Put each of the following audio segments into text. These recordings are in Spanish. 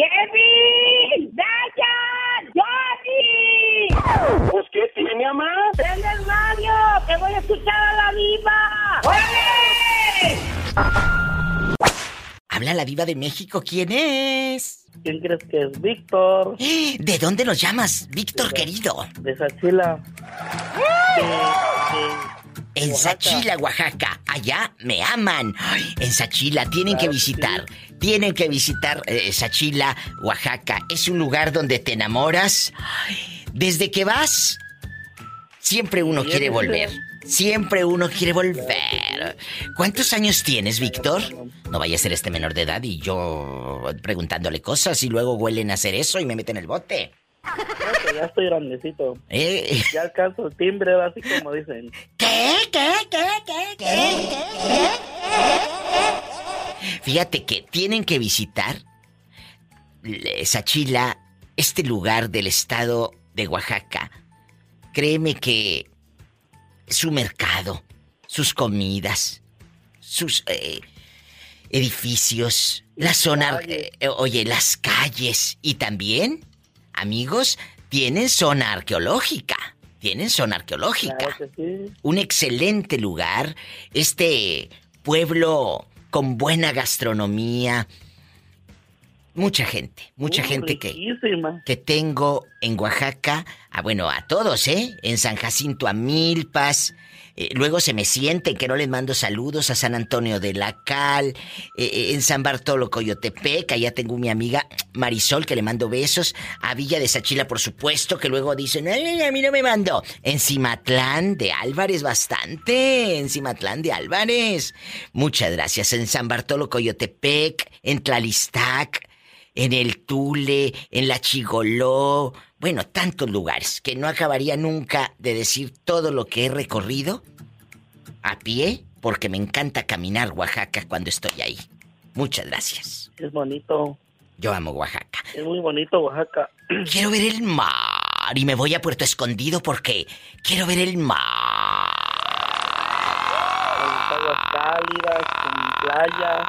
¡Kevin! ¡Dayan! ¡Johnny! ¿Pues qué tiene, mamá? ¡Prende el radio! ¡Que voy a escuchar a la viva! ¡Órale! Habla la diva de México, ¿quién es? ¿Quién crees que es Víctor? ¿De dónde nos llamas, Víctor querido? De Sachila. En Sachila, Oaxaca. Allá me aman. Ay, en Sachila tienen que visitar. Tienen que visitar eh, Sachila, Oaxaca. Es un lugar donde te enamoras. Desde que vas, siempre uno quiere volver. Siempre uno quiere volver. ¿Cuántos años tienes, Víctor? No vaya a ser este menor de edad y yo preguntándole cosas y luego huelen a hacer eso y me meten el bote. Que ya estoy grandecito. Eh. Ya alcanzo el timbre, así como dicen. ¿Qué? ¿Qué? ¿Qué? ¿Qué? ¿Qué? Fíjate que tienen que visitar Sachila, este lugar del estado de Oaxaca. Créeme que su mercado, sus comidas, sus eh, edificios, la zona, eh, oye, las calles y también, amigos, tienen zona arqueológica. Tienen zona arqueológica. Claro que sí. Un excelente lugar. Este pueblo con buena gastronomía. Mucha gente, mucha Uh, gente que, que tengo en Oaxaca. Ah, bueno, a todos, ¿eh? En San Jacinto, a Milpas. Eh, luego se me sienten que no les mando saludos a San Antonio de la Cal, eh, eh, en San Bartolo Coyotepec, allá tengo mi amiga Marisol que le mando besos, a Villa de Sachila por supuesto, que luego dicen, ay, a mí no me mandó. En Cimatlán de Álvarez bastante, en Cimatlán de Álvarez. Muchas gracias, en San Bartolo Coyotepec, en Tlalistac, en el Tule, en la Chigoló, bueno, tantos lugares que no acabaría nunca de decir todo lo que he recorrido a pie, porque me encanta caminar Oaxaca cuando estoy ahí. Muchas gracias. Es bonito. Yo amo Oaxaca. Es muy bonito Oaxaca. Quiero ver el mar y me voy a Puerto Escondido porque quiero ver el mar. Con aguas cálidas, con playa,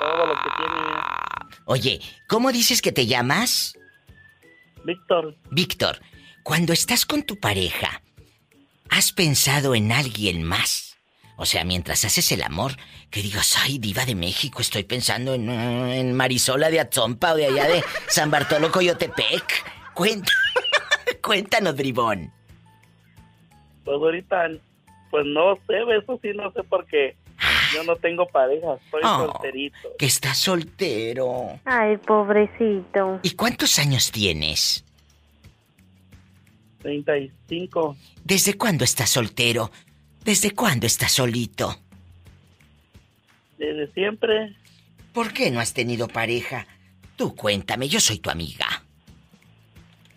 todo lo que tiene. Oye, ¿cómo dices que te llamas? Víctor, Víctor, cuando estás con tu pareja, ¿has pensado en alguien más? O sea, mientras haces el amor, que digas, ay, diva de México, estoy pensando en, en Marisola de Atzompa o de allá de San Bartolo Coyotepec. Cuenta, cuéntanos, bribón. pues ahorita, pues no sé, eso sí no sé porque yo no tengo pareja, estoy Oh. solterito. Que estás soltero. Ay, pobrecito. ¿Y cuántos años tienes? 35. ¿Desde cuándo estás soltero? ¿Desde cuándo estás solito? Desde siempre, ¿Por qué no has tenido pareja? Tú cuéntame, yo soy tu amiga.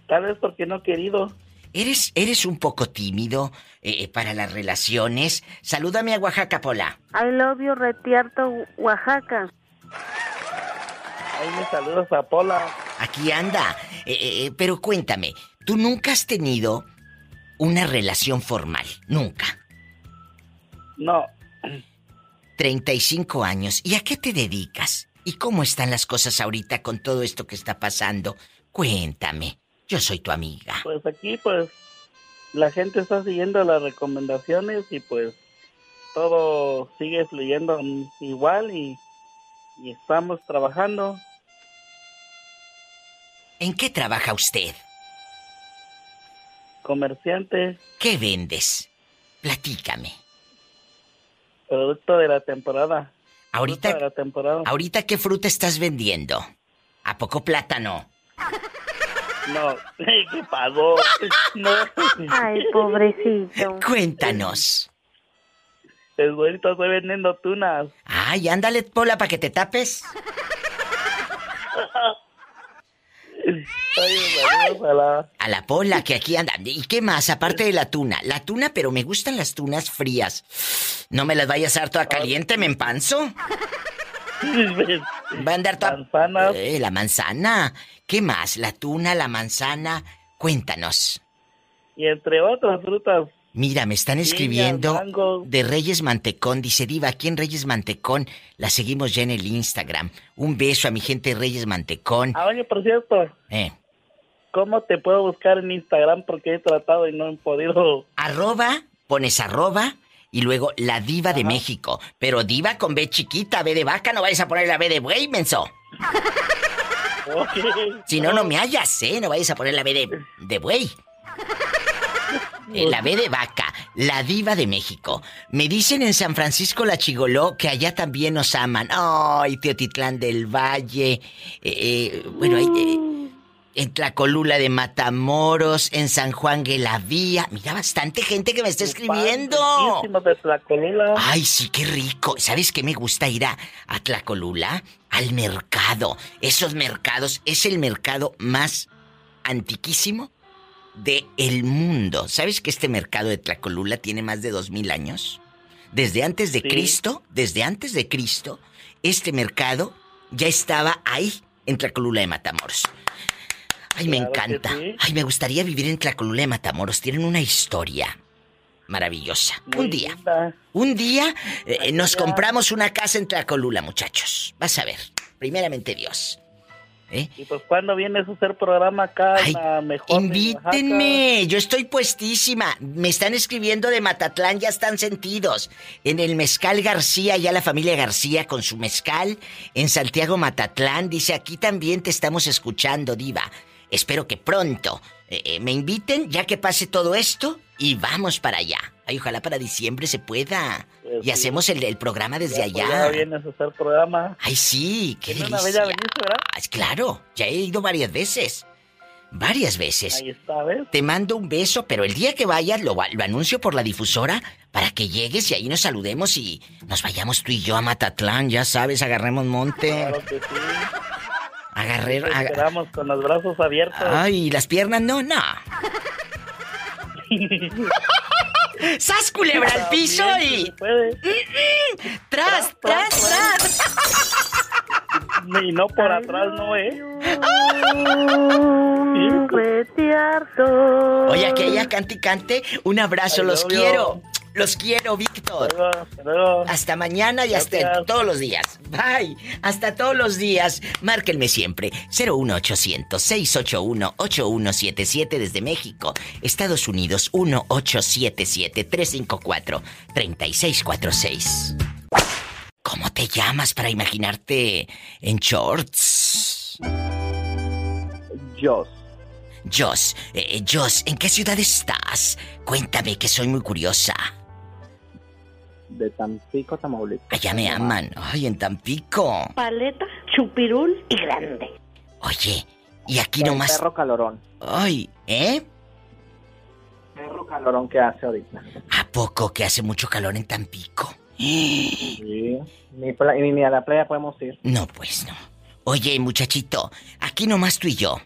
tal vez porque no he querido. ¿Eres, eres un poco tímido eh, para las relaciones? Salúdame a Oaxaca, Pola. I love you, Retierto, Oaxaca. Ahí me saludas a Pola. Aquí anda. Eh, eh, pero cuéntame, ¿tú nunca has tenido una relación formal? Nunca. No, 35 años. ¿Y a qué te dedicas? ¿Y cómo están las cosas ahorita con todo esto que está pasando? Cuéntame. Yo soy tu amiga. pues aquí pues la gente está siguiendo las recomendaciones y pues todo sigue fluyendo igual y, y estamos trabajando. ¿En qué trabaja usted? Comerciante, ¿Qué vendes? Platícame. Producto de la temporada. Ahorita, de la temporada. ahorita qué fruta estás vendiendo? ¿A poco plátano? No, ¿qué pasó? No, Ay, pobrecito. Cuéntanos. el güerito estoy vendiendo tunas. Ay, ándale, Pola, para que te tapes. A la... Pola, que aquí anda. ¿Y qué más? Aparte de la tuna. La tuna, pero me gustan las tunas frías. No me las vayas a dar toda caliente, me empanzo. Va a andar toda... Eh, la manzana. ¿Qué más? La tuna, la manzana. Cuéntanos. Y entre otras frutas. Mira, me están escribiendo de Reyes Mantecón. Dice Diva, aquí en Reyes Mantecón la seguimos ya en el Instagram. Un beso a mi gente de Reyes Mantecón. Ah, oye, por cierto, Eh, ¿cómo te puedo buscar en Instagram? Porque he tratado y no he podido. arroba, pones arroba y luego la diva de México. Pero diva con B chiquita, B de vaca, no vayas a poner la B de buey, menso. Si no, no me hallas, ¿eh? No vayas a poner la B de, de buey. Eh, la B de vaca, la diva de México. Me dicen en San Francisco la Chigoló que allá también nos aman. Ay, Teotitlán del Valle. eh, eh, bueno, ahí, eh, en Tlacolula de Matamoros, en San Juan de la Vía. Mira, bastante gente que me está escribiendo. Muchísimo de Tlacolula. Ay, sí, qué rico. ¿Sabes qué me gusta ir a, a Tlacolula? Al mercado. Esos mercados es el mercado más antiquísimo de el mundo. ¿Sabes que este mercado de Tlacolula tiene más de dos mil años? Desde antes de Sí. Cristo, desde antes de Cristo, este mercado ya estaba ahí en Tlacolula de Matamoros. Ay, me Claro encanta. sí. Ay, me gustaría vivir en Tlacolula de Matamoros. Tienen una historia maravillosa. Muy Un día. linda. Un día eh, nos compramos una casa en Tlacolula, muchachos. Vas a ver. Primeramente Dios. ¿Eh? Y pues, ¿cuándo vienes a hacer programa acá Ay, la mejor? invítenme, yo estoy puestísima. Me están escribiendo de Matatlán, ya están sentidos. En el Mezcal García, ya la familia García con su mezcal. En Santiago Matatlán, dice, aquí también te estamos escuchando, diva. Espero que pronto eh, eh, me inviten, ya que pase todo esto, y vamos para allá. Ay, ojalá para diciembre se pueda. Pues y sí. hacemos el, el programa desde Ya, pues, allá. ya vienes a hacer programa. Ay, sí, qué delicia. una bella veniste, ¿verdad? Ah, claro, ya he ido varias veces. Varias veces. Ahí está, ¿ves? Te mando un beso, pero el día que vayas lo, lo anuncio por la difusora para que llegues y ahí nos saludemos y nos vayamos tú y yo a Matatlán, ya sabes, agarremos monte. Claro que sí. Agarré. Te aga- esperamos con los brazos abiertos. Ay, las piernas no, no. ¡Sas culebra al piso y. se puede. ¡Tras, tras, tras! Y no por atrás, no, ¿eh? Oye, que ella cante y cante. Un abrazo, Ay, los quiero. Los quiero, Víctor. Hasta luego. Hasta mañana y hasta todos los días. Bye. Hasta todos los días. Márquenme siempre. 01800-681-8177 desde México. Estados Unidos 1877-354-3646. ¿Cómo te llamas para imaginarte en shorts? Dios. Joss, eh, Joss, ¿en qué ciudad estás? Cuéntame que soy muy curiosa. De Tampico, Tamaulipas. Allá me aman. Ay, en Tampico. Paleta, chupirul y grande. Oye, y aquí El nomás. Perro calorón. Ay, ¿eh? Perro calorón que hace ahorita. ¿A poco que hace mucho calor en Tampico? Sí. Ni, ni, ni a la playa podemos ir. No, pues no. Oye, muchachito, aquí nomás tú y yo.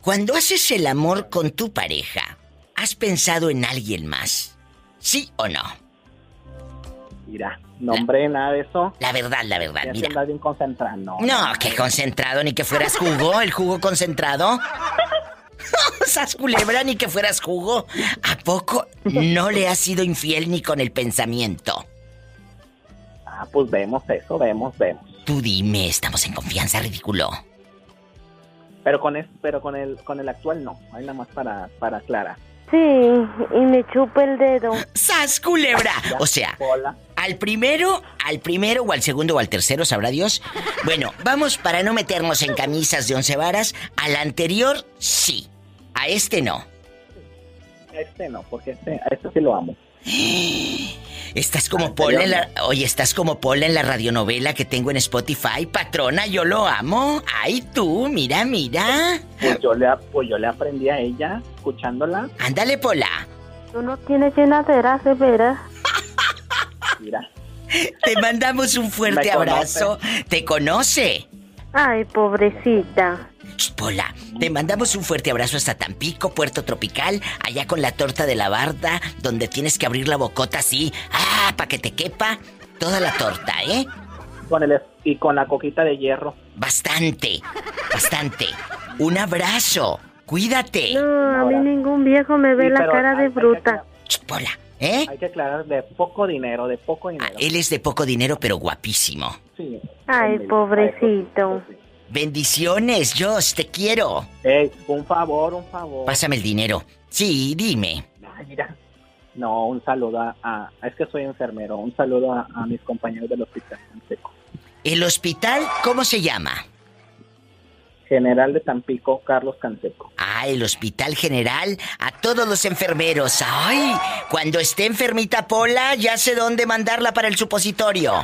Cuando haces el amor con tu pareja, ¿has pensado en alguien más? ¿Sí o no? Mira, nombre, nada de eso. La verdad, la verdad, mira. bien concentrado. No, No, que concentrado, ni que fueras jugo, el jugo concentrado. Sas culebra, ni que fueras jugo. ¿A poco no le has sido infiel ni con el pensamiento? Ah, pues vemos eso, vemos, vemos. Tú dime, estamos en confianza, ridículo. Pero con es, pero con el con el actual no. Ahí nada más para para Clara. Sí, y me chupa el dedo. ¡Sas culebra! O sea, Hola. Al primero, al primero o al segundo o al tercero, sabrá Dios. Bueno, vamos para no meternos en camisas de once varas. Al anterior, sí. A este no. Este no, porque este, a este sí lo amo. Estás como Pola en la... Oye, estás como Pola en la radionovela que tengo en Spotify. Patrona, yo lo amo. Ay, tú, mira, mira. Pues yo le pues yo le aprendí a ella escuchándola. Ándale, Pola. Tú no tienes llenadera, de veras. Mira, Te mandamos un fuerte abrazo. ¿Te conoce? Ay, pobrecita. Pola, te mandamos un fuerte abrazo hasta Tampico, Puerto Tropical, allá con la torta de la barda, donde tienes que abrir la bocota así, ah, para que te quepa toda la torta, ¿eh? con el y con la coquita de hierro. Bastante, bastante. Un abrazo. Cuídate. No, a mí ningún viejo me ve Sí, la cara de bruta. Pola, ¿eh? Hay que aclarar de poco dinero, de poco Ah, dinero. él es de poco dinero, pero guapísimo. Sí. Ay, pobrecito. Bendiciones, Jos, te quiero. Ey, un favor, un favor. Pásame el dinero. Sí, dime. Ay, mira. No, un saludo a, a- Es que soy enfermero. Un saludo a, a mis compañeros del hospital. ¿El hospital cómo se llama? General de Tampico, Carlos Canseco. Ah, el Hospital General. A todos los enfermeros. Ay, cuando esté enfermita Pola, ya sé dónde mandarla para el supositorio.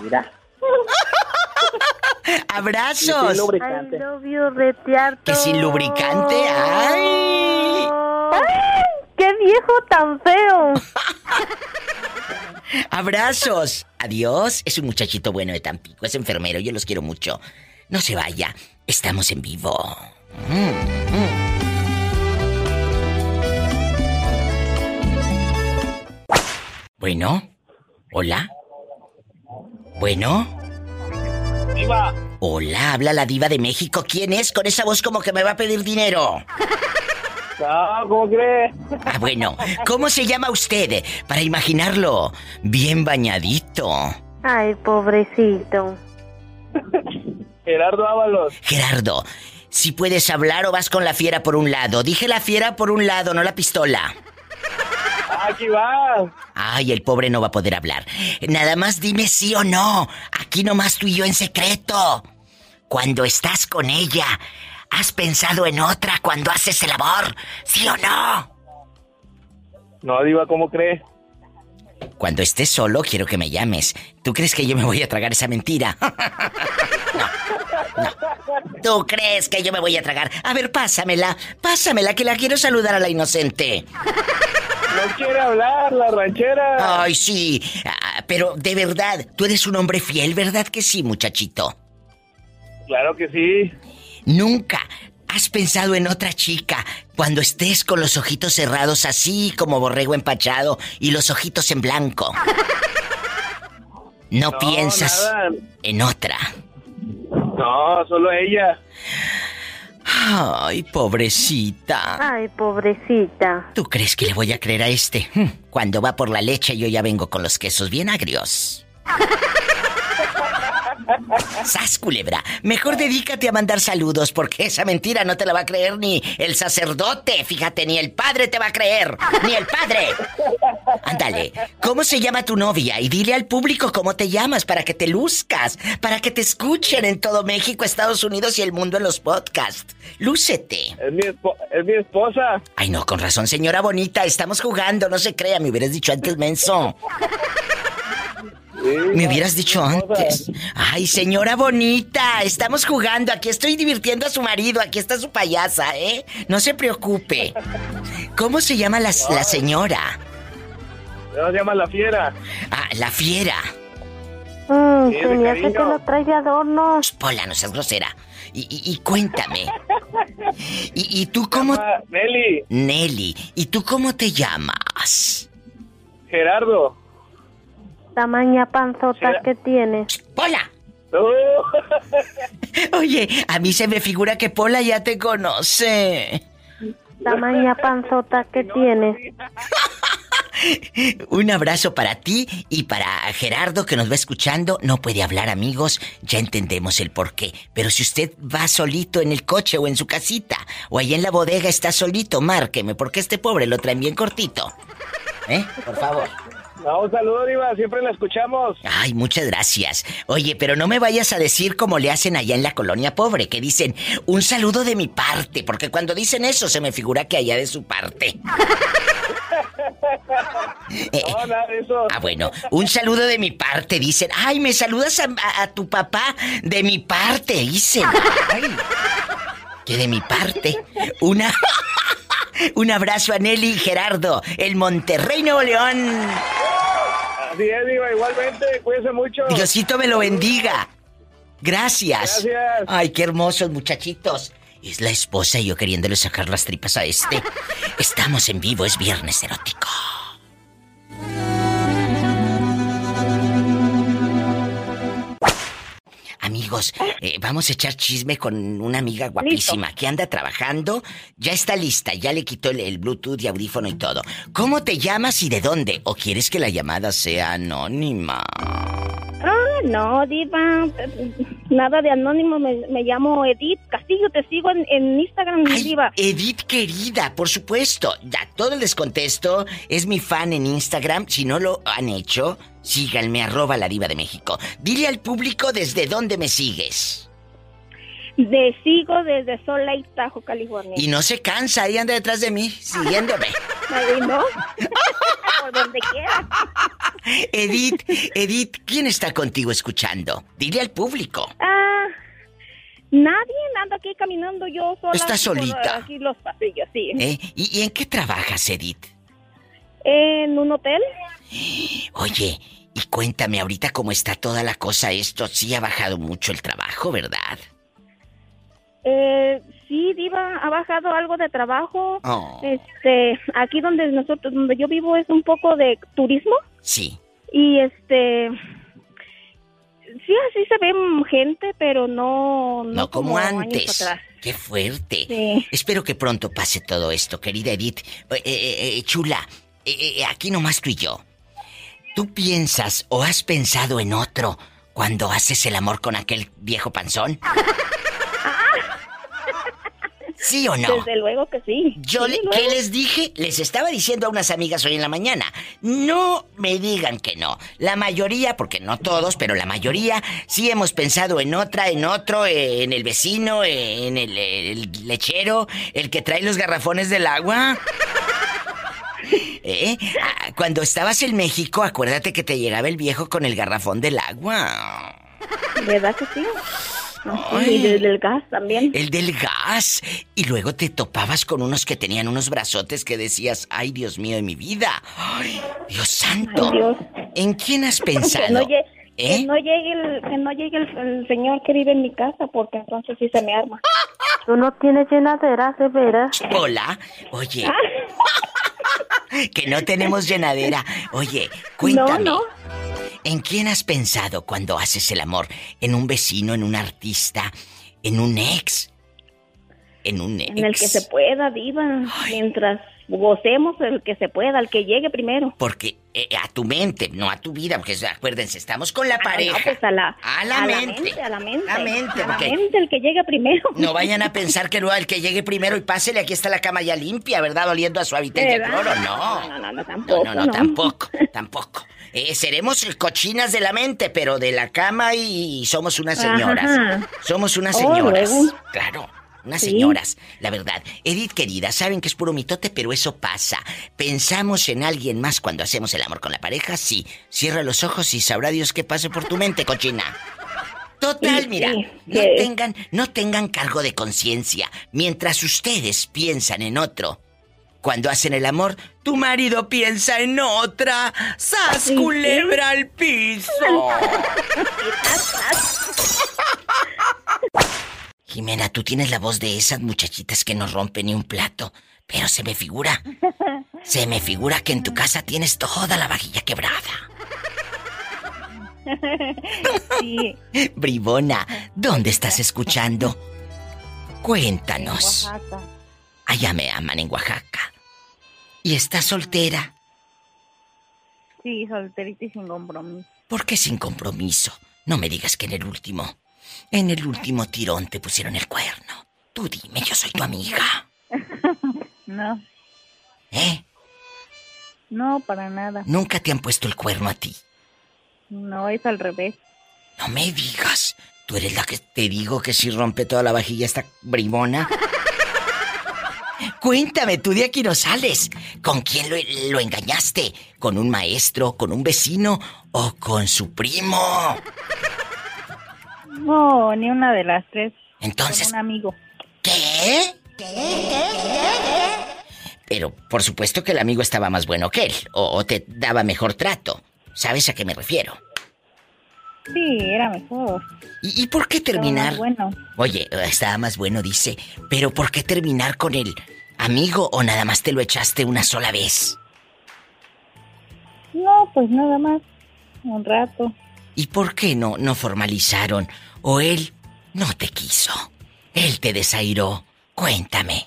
Mira. Sin Abrazos. I lubricante. love you, retearto. Que sin lubricante. Ay. ¡Ay! ¡Qué viejo tan feo! Abrazos. Adiós. Es un muchachito bueno de Tampico. Es enfermero. Yo los quiero mucho. No se vaya. Estamos en vivo. Mm, mm. Bueno. Hola. Bueno. Diva, Hola, habla la diva de México. ¿Quién es? Con esa voz como que me va a pedir dinero. no, ¿cómo crees? Ah, bueno. ¿Cómo se llama usted? Para imaginarlo. Bien bañadito. Ay, pobrecito. Gerardo Ábalos. Gerardo, si puedes hablar o vas con la fiera por un lado. Dije la fiera por un lado, no la pistola. Aquí va. Ay, el pobre no va a poder hablar. Nada más dime sí o no. Aquí nomás tú y yo en secreto. Cuando estás con ella, ¿has pensado en otra cuando haces el amor? ¿Sí o no? No, Diva, ¿cómo crees? Cuando estés solo, quiero que me llames. ¿Tú crees que yo me voy a tragar esa mentira? no, no. ¿Tú crees que yo me voy a tragar? A ver, pásamela. Pásamela, que la quiero saludar a la inocente. No quiere hablar la ranchera. Ay, sí. Ah, pero de verdad, tú eres un hombre fiel, ¿verdad que sí, muchachito? Claro que sí. Nunca has pensado en otra chica cuando estés con los ojitos cerrados así como borrego empachado y los ojitos en blanco. No, No, piensas nada. en otra. No, solo ella. Ay, pobrecita. Ay, pobrecita. ¿Tú crees que le voy a creer a este? Hm, Cuando va por la leche yo ya vengo con los quesos bien agrios. Sas, culebra. Mejor dedícate a mandar saludos porque esa mentira no te la va a creer ni el sacerdote. Fíjate, ni el padre te va a creer. Ni el padre. Ándale. ¿Cómo se llama tu novia? Y dile al público cómo te llamas para que te luzcas. Para que te escuchen en todo México, Estados Unidos y el mundo en los podcasts. Lúcete. Es mi, es mi esposa. Ay, no, con razón, señora bonita. Estamos jugando, no se crea. Me hubieras dicho antes, menso. Me hubieras es dicho antes. Ay, señora bonita, estamos jugando. Aquí estoy divirtiendo a su marido. Aquí está su payasa, ¿eh? No se preocupe. ¿Cómo se llama la, la señora? Se llama La Fiera. Ah, la fiera. Mm, Sí, de se me hace cariño. que lo trae de adorno. Pola, no seas grosera. Y, y- y cuéntame. ¿Y, y tú cómo...? Nelly, Nelly, ¿y tú cómo te llamas? Gerardo. Tamaña panzota que tiene. Pola. Oye, a mí se me figura que Pola ya te conoce. Tamaña panzota que tiene. Un abrazo para ti y para Gerardo que nos va escuchando. No puede hablar, amigos. Ya entendemos el por qué. Pero si usted va solito en el coche o en su casita o ahí en la bodega está solito, márqueme, porque este pobre lo traen bien cortito. ¿Eh? Por favor. No, un saludo, Diva. Siempre la escuchamos. Ay, muchas gracias. Oye, pero no me vayas a decir como le hacen allá en la colonia pobre, que dicen un saludo de mi parte, porque cuando dicen eso se me figura que allá de su parte. Eh, No, nada de eso. Ah, bueno, un saludo de mi parte, dicen. Ay, me saludas a, a- a tu papá de mi parte, dicen. Ay, que de mi parte. Una. un abrazo a Nelly y Gerardo, el Monterrey Nuevo León. Así es, Diva. Igualmente, cuídense mucho. Diosito me lo bendiga. Gracias. Gracias. Ay, qué hermosos muchachitos. Es la esposa y yo queriéndole sacar las tripas a este. Estamos en vivo, es viernes erótico. Amigos, eh, vamos a echar chisme con una amiga guapísima que anda trabajando. Ya está lista, ya le quitó el, el Bluetooth y audífono y todo. ¿Cómo te llamas y de dónde? ¿O quieres que la llamada sea anónima? Ah, no, Diva. Nada de anónimo. Me, me llamo Edith Castillo. Te sigo en, en Instagram, Ay, Diva. Edith querida, por supuesto. Ya todo les contesto. Es mi fan en Instagram. Si no lo han hecho, síganme, arroba la diva de México. Dile al público desde dónde me sigues. Te sigo desde Salt Lake, Tahoe, California. Y no se cansa, ahí anda detrás de mí, siguiéndome. ¿no? Por donde quiera. Edith, Edith, ¿quién está contigo escuchando? Dile al público. Ah, nadie anda aquí caminando yo sola. Estás solita. Aquí los pasillos, sí. ¿Eh? ¿Y, y en qué trabajas, Edith? En un hotel. Oye, y cuéntame ahorita cómo está toda la cosa esto. Sí ha bajado mucho el trabajo, ¿verdad? Eh, sí, Diva, ha bajado algo de trabajo. Oh. Este, aquí donde nosotros, donde yo vivo es un poco de turismo Sí. y este, sí, así se ve gente, pero no, no, No como antes. atrás. Qué fuerte. Sí. Espero que pronto pase todo esto, querida Edith. Eh, eh, eh, chula, eh, eh, aquí nomás tú y yo. ¿Tú piensas o has pensado en otro cuando haces el amor con aquel viejo panzón? ¿Sí o no? Desde luego que sí. Yo, Sí, le- luego. ¿qué les dije? Les estaba diciendo a unas amigas hoy en la mañana. No me digan que no. La mayoría, porque no todos, pero la mayoría, sí hemos pensado en otra, en otro, en el vecino, en el, el lechero, el que trae los garrafones del agua. ¿Eh? Ah, Cuando estabas en México, acuérdate que te llegaba el viejo con el garrafón del agua. ¿Verdad que sí? Ay. Y desde el gas también. El del gas. Y luego te topabas con unos que tenían unos brazotes que decías, ay Dios mío de mi vida. Ay, Dios santo. Ay, Dios. ¿En quién has Que pensado? no, llegue, ¿Eh? que no llegue, el, que no llegue el, el señor que vive en mi casa, porque entonces sí se me arma. Tú no tienes llenadera, de veras. Hola. Oye. que no tenemos llenadera. Oye, cuéntame. No, no. ¿En quién has pensado cuando haces el amor? ¿En un vecino, en un artista, en un ex? En un ex. En el que se pueda, diva. Mientras gocemos, el que se pueda, el que llegue primero. Porque eh, a tu mente, no a tu vida, porque acuérdense, estamos con la Ah, pareja. no, pues a la, A la mente. a la mente. La mente, a la mente, el que llegue primero. No vayan a pensar que luego el que llegue primero y pásele, aquí está la cama ya limpia, ¿verdad? Oliendo a de ¿Verdad? cloro. No. No, no, no, No, tampoco. no, no, tampoco, tampoco. Eh, seremos cochinas de la mente, pero de la cama y somos unas señoras. Ajá. Somos unas Oh, señoras. Claro. Unas Sí. señoras, la verdad. Edith, querida, saben que es puro mitote, pero eso pasa. ¿Pensamos en alguien más cuando hacemos el amor con la pareja? Sí. Cierra los ojos y sabrá Dios qué pase por tu mente, cochina. Total, mira, no tengan, no tengan cargo de conciencia. Mientras ustedes piensan en otro, cuando hacen el amor, tu marido piensa en otra. ¡Sas culebra al piso! Jimena, tú tienes la voz de esas muchachitas que no rompen ni un plato. Pero se me figura. Se me figura que en tu casa tienes toda la vajilla quebrada. Sí, Bribona, ¿dónde estás escuchando? Cuéntanos. Oaxaca. Allá me aman en Oaxaca. ¿Y estás soltera? Sí, solterita y sin compromiso. ¿Por qué sin compromiso? No me digas que en el último. En el último tirón te pusieron el cuerno. Tú dime, yo soy tu amiga. No, ¿Eh? no, para nada. Nunca te han puesto el cuerno a ti. No, es al revés. No me digas. Tú eres la que te digo que si rompe toda la vajilla esta bribona. Cuéntame, tú de aquí no sales. ¿Con quién lo, lo engañaste? ¿Con un maestro, con un vecino o con su primo? No, ni una de las tres. Entonces, Con un amigo. ¿qué? Pero por supuesto que el amigo estaba más bueno que él, o, o te daba mejor trato. ¿Sabes a qué me refiero? Sí, era mejor. ¿Y, y por qué Estaba terminar? más Bueno, Oye, estaba más bueno, dice. Pero ¿por qué terminar con el amigo o nada más te lo echaste una sola vez? no, pues nada más. Un rato. ¿Y por qué no, no formalizaron? ¿O él no te quiso? Él te desairó. Cuéntame.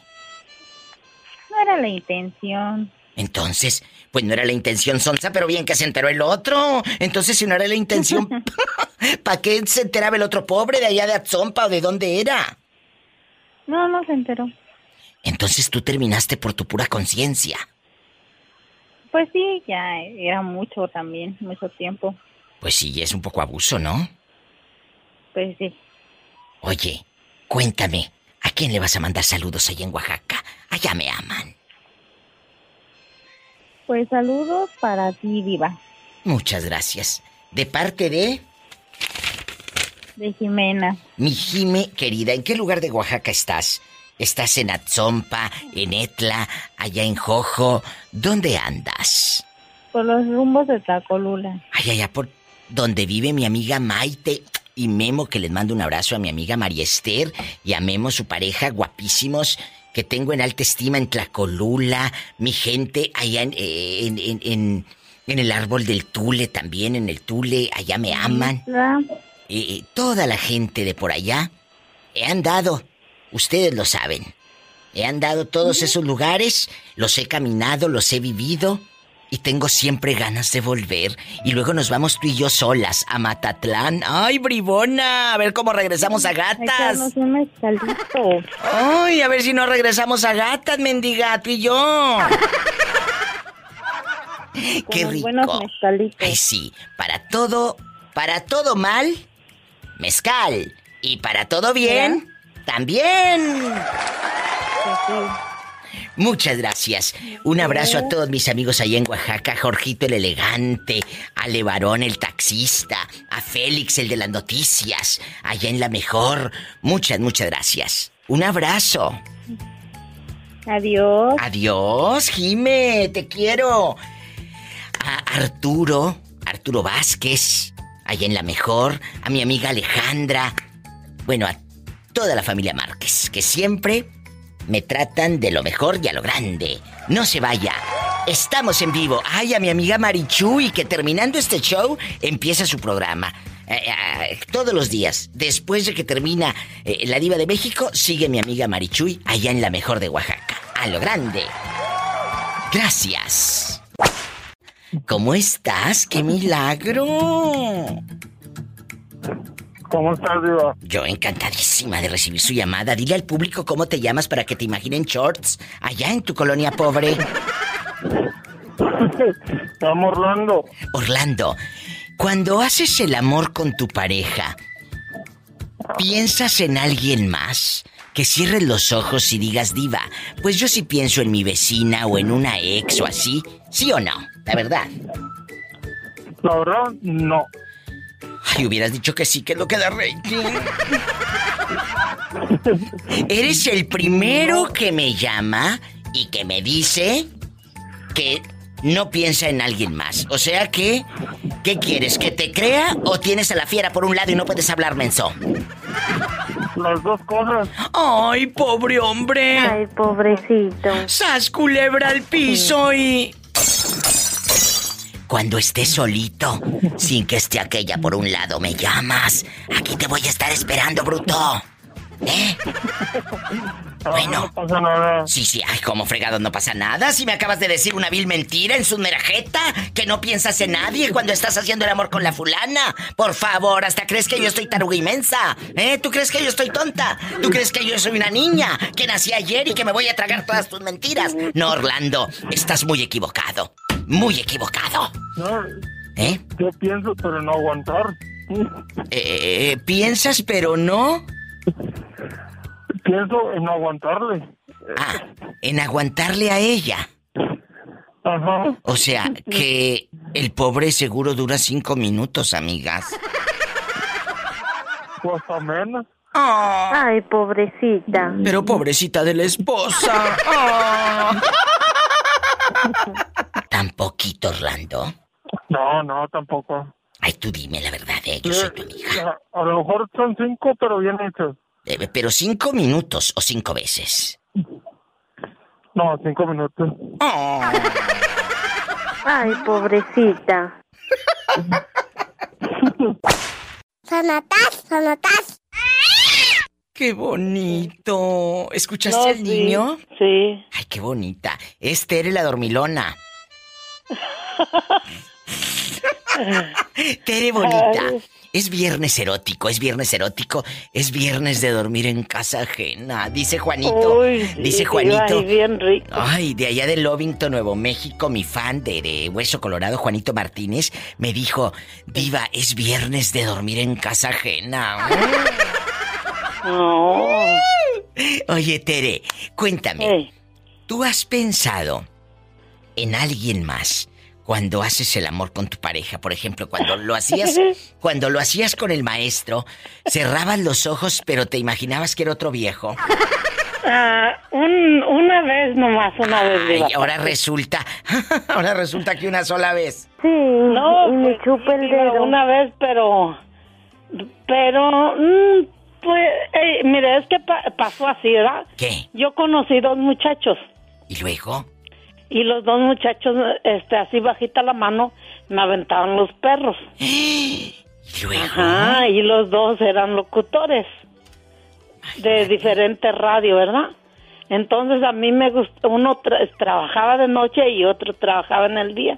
No era la intención. Entonces, pues no era la intención Sonsa, pero bien que se enteró el otro. Entonces, si no era la intención, ¿para qué se enteraba el otro pobre de allá de Atzompa o de dónde era? No, no se enteró. Entonces tú terminaste por tu pura conciencia. Pues sí, ya era mucho también, mucho tiempo. Pues sí, es un poco abuso, ¿no? Pues sí. Oye, cuéntame, ¿a quién le vas a mandar saludos allá en Oaxaca? Allá me aman. Pues saludos para ti, Diva. Muchas gracias. De parte de De Jimena. mi Jime querida, ¿en qué lugar de Oaxaca estás? ¿Estás en Atzompa, en Etla, allá en Jojo? ¿Dónde andas? Por los rumbos de Tacolula. Ay, allá por donde vive mi amiga Maite y Memo, que les mando un abrazo a mi amiga María Esther y a Memo, su pareja, guapísimos, que tengo en alta estima en Tlacolula, mi gente allá en, en, en, en- en el árbol del Tule también, en el Tule, allá me aman. La- Eh, toda la gente de por allá, he andado, ustedes lo saben, he andado todos esos lugares, los he caminado, los he vivido y tengo siempre ganas de volver. Y luego nos vamos tú y yo solas a Matatlán. ¡Ay, bribona! A ver cómo regresamos a gatas. Un. ¡Ay, a ver si no regresamos a gatas, mendiga, tú y yo! ¡Qué rico! buenos mezcalitos. Ay, sí, para todo, para todo mal, mezcal. Y para todo bien, también. Muchas gracias. Un abrazo a todos mis amigos allá en Oaxaca, Jorgito el elegante, a Levarón el taxista, a Félix el de las noticias, allá en la mejor. Muchas, muchas gracias. Un abrazo. Adiós. Adiós, Jime, te quiero. A Arturo, Arturo Vázquez, allá en la mejor, a mi amiga Alejandra, bueno, a toda la familia Márquez, que siempre me tratan de lo mejor y a lo grande. No se vaya. Estamos en vivo. Ay, a mi amiga Marichuy, que terminando este show empieza su programa. Eh, eh, todos los días, después de que termina eh, La Diva de México, sigue mi amiga Marichuy allá en la mejor de Oaxaca. A lo grande. Gracias. ¿Cómo estás? ¡Qué milagro! ¿Cómo estás, Diva? Yo encantadísima de recibir su llamada. Dile al público cómo te llamas para que te imaginen shorts allá en tu colonia pobre. Estamos Orlando. Orlando, cuando haces el amor con tu pareja, ¿piensas en alguien más? Que cierres los ojos y digas, diva, pues yo sí pienso en mi vecina o en una ex o así, ¿sí o no? La verdad. La verdad, no. Ay, hubieras dicho que sí, que es lo que da rating. Eres el primero que me llama y que me dice que no piensa en alguien más. O sea que, ¿qué quieres? ¿Que te crea o tienes a la fiera por un lado y no puedes hablar, menso? Las dos cosas. Ay, pobre hombre. Ay, pobrecito. Sas culebra al piso y. Cuando estés solito, sin que esté aquella por un lado, me llamas. Aquí te voy a estar esperando, bruto. ¿Eh? Bueno. No pasa nada. Sí, sí, ay, como fregado no pasa nada. Si me acabas de decir una vil mentira en su merajeta, que no piensas en nadie cuando estás haciendo el amor con la fulana. Por favor, hasta crees que yo estoy taruga inmensa. ¿Eh? ¿Tú crees que yo estoy tonta? ¿Tú crees que yo soy una niña que nací ayer y que me voy a tragar todas tus mentiras? No, Orlando, estás muy equivocado. Muy equivocado. No, ¿Eh? yo pienso, pero no aguantar. Eh, ¿Piensas pero no? Pienso en no aguantarle. Ah, en aguantarle a ella. Ajá. O sea, que el pobre seguro dura cinco minutos, amigas. Pues a menos. Ah, Ay, pobrecita. pero pobrecita de la esposa. Ah. Tan poquito, Orlando. No, no, tampoco. Ay, tú dime la verdad, ¿eh? Yo soy tu amiga. A, a lo mejor son cinco, pero bien hechos. Eh, pero cinco minutos o cinco veces. No, cinco minutos. Ah. Ay, pobrecita. Sonotas, sonotas. ¡Qué bonito! ¿Escuchaste al niño? Sí. Ay, qué bonita. Es Tere la dormilona. Tere bonita. Es viernes erótico, es viernes erótico, es viernes de dormir en casa ajena, dice Juanito. Uy, sí, dice Juanito. ay, bien rico. Ay, de allá de Lovington, Nuevo México, mi fan de, de Hueso Colorado, Juanito Martínez, me dijo, Diva, es viernes de dormir en casa ajena. No. Oye, Tere, cuéntame. ¿Tú has pensado en alguien más cuando haces el amor con tu pareja? Por ejemplo, cuando lo hacías, cuando lo hacías con el maestro, cerrabas los ojos, pero te imaginabas que era otro viejo. Ah, un- una vez nomás, una vez. Diva. ahora resulta, ahora resulta que una sola vez. Sí, No, y me pues, chupa el dedo. Una vez, pero. Pero. mm, pues, eh, mire, es que pa- pasó así, ¿verdad? ¿Qué? Yo conocí dos muchachos. ¿Y luego? Y los dos muchachos, este, así bajita la mano, me aventaban los perros. ¿Y luego? Ajá, y los dos eran locutores de diferente radio, ¿verdad? Entonces a mí me gustó, uno tra- trabajaba de noche y otro trabajaba en el día.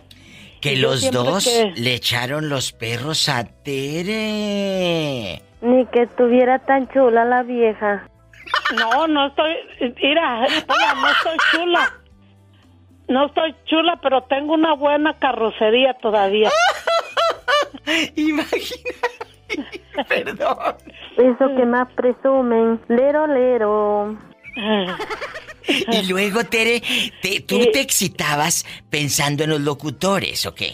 Que los dos que- le echaron los perros a Tere. Ni que estuviera tan chula la vieja. No, no estoy, mira, no estoy chula. No estoy chula, pero tengo una buena carrocería todavía. Imagínate. Perdón. Eso que más presumen. Lero, lero. Y luego, Tere, te- ¿tú te excitabas pensando en los locutores o qué?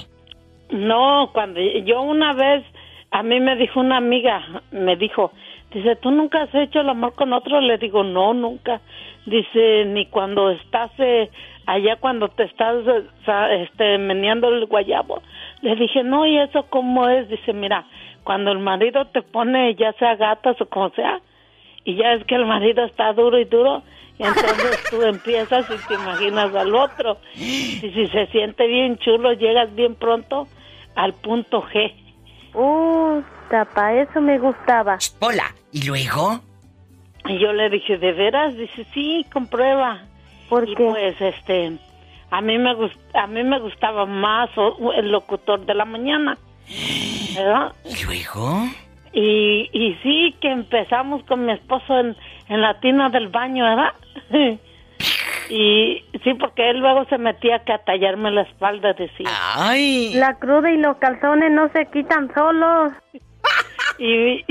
No, cuando yo una vez, a mí me dijo una amiga, me dijo, dice, ¿tú nunca has hecho el amor con otro? Le digo, no, nunca. Dice, ni cuando estás eh, allá, cuando te estás eh, este, meneando el guayabo. Le dije, no, ¿y eso cómo es? Dice, mira, cuando el marido te pone, ya sea gatas o como sea, y ya es que el marido está duro y duro, y entonces tú empiezas y te imaginas al otro. Y si se siente bien chulo, llegas bien pronto al punto G. Uh, tapa, eso me gustaba. Hola, ¿y luego? Y yo le dije, ¿de veras? Dice, sí, comprueba. ¿Por y qué? pues, este, a mí me gust a mí me gustaba más el locutor de la mañana, ¿verdad? ¿Y luego? Y, y sí, que empezamos con mi esposo en, en la tina del baño, ¿verdad? y sí, porque él luego se metía que a tallarme la espalda, decía. ¡Ay! La cruda y los calzones no se quitan solos. Y,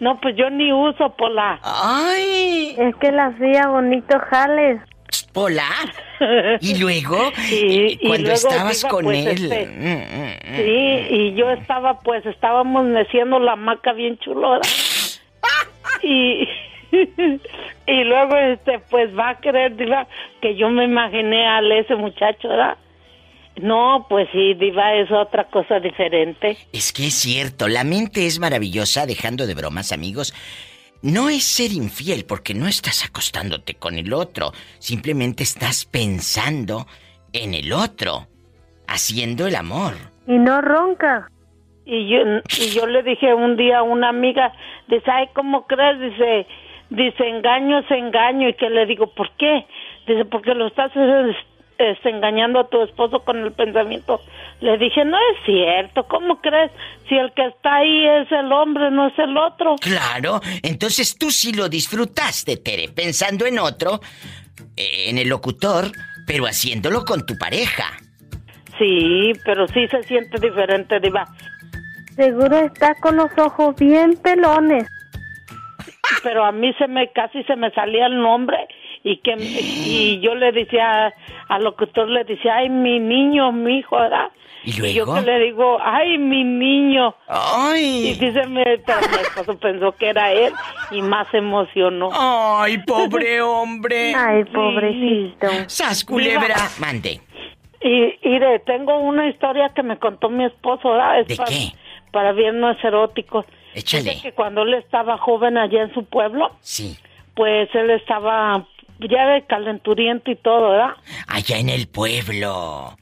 no, pues yo ni uso pola. ¡Ay! Es que la hacía bonitos jales. Pola. ¿Y luego? Y- y Cuando luego, estabas con pues, él. este, Mm, mm, mm. Sí, y yo estaba, pues, estábamos meciendo la maca bien chulora. Y, y luego, este, pues, va a creer, Diva, que yo me imaginé a ese muchacho, ¿verdad? No, pues sí, Diva, es otra cosa diferente. Es que es cierto, la mente es maravillosa, dejando de bromas, amigos. No es ser infiel porque no estás acostándote con el otro, simplemente estás pensando en el otro, haciendo el amor. Y no ronca. Y yo, y yo le dije un día a una amiga, dice, ay, ¿cómo crees? Dice, dice, engaño es engaño. Y que le digo, ¿por qué? Dice, porque lo estás este, engañando a tu esposo con el pensamiento. Le dije, no es cierto, ¿cómo crees? Si el que está ahí es el hombre, no es el otro. Claro, entonces tú sí lo disfrutaste, Tere, pensando en otro, eh, en el locutor, pero haciéndolo con tu pareja. Sí, pero sí se siente diferente, Diva. Seguro está con los ojos bien pelones. pero a mí se me casi se me salía el nombre y que y yo le decía al locutor le decía ay mi niño mi hijo ¿verdad? ¿Y yo luego? que le digo ay mi niño y Ay, dice me pero mi esposo pensó que era él y más se emocionó ay, pobre hombre. Ay, pobrecito. Sas culebra. Mande. y mire tengo una historia que me contó mi esposo ¿verdad? Es ¿De para, qué? para viernes eróticos Échale. Dice que cuando él estaba joven allá en su pueblo Sí. pues él estaba ya de calenturiento y todo ¿verdad? Allá en el pueblo.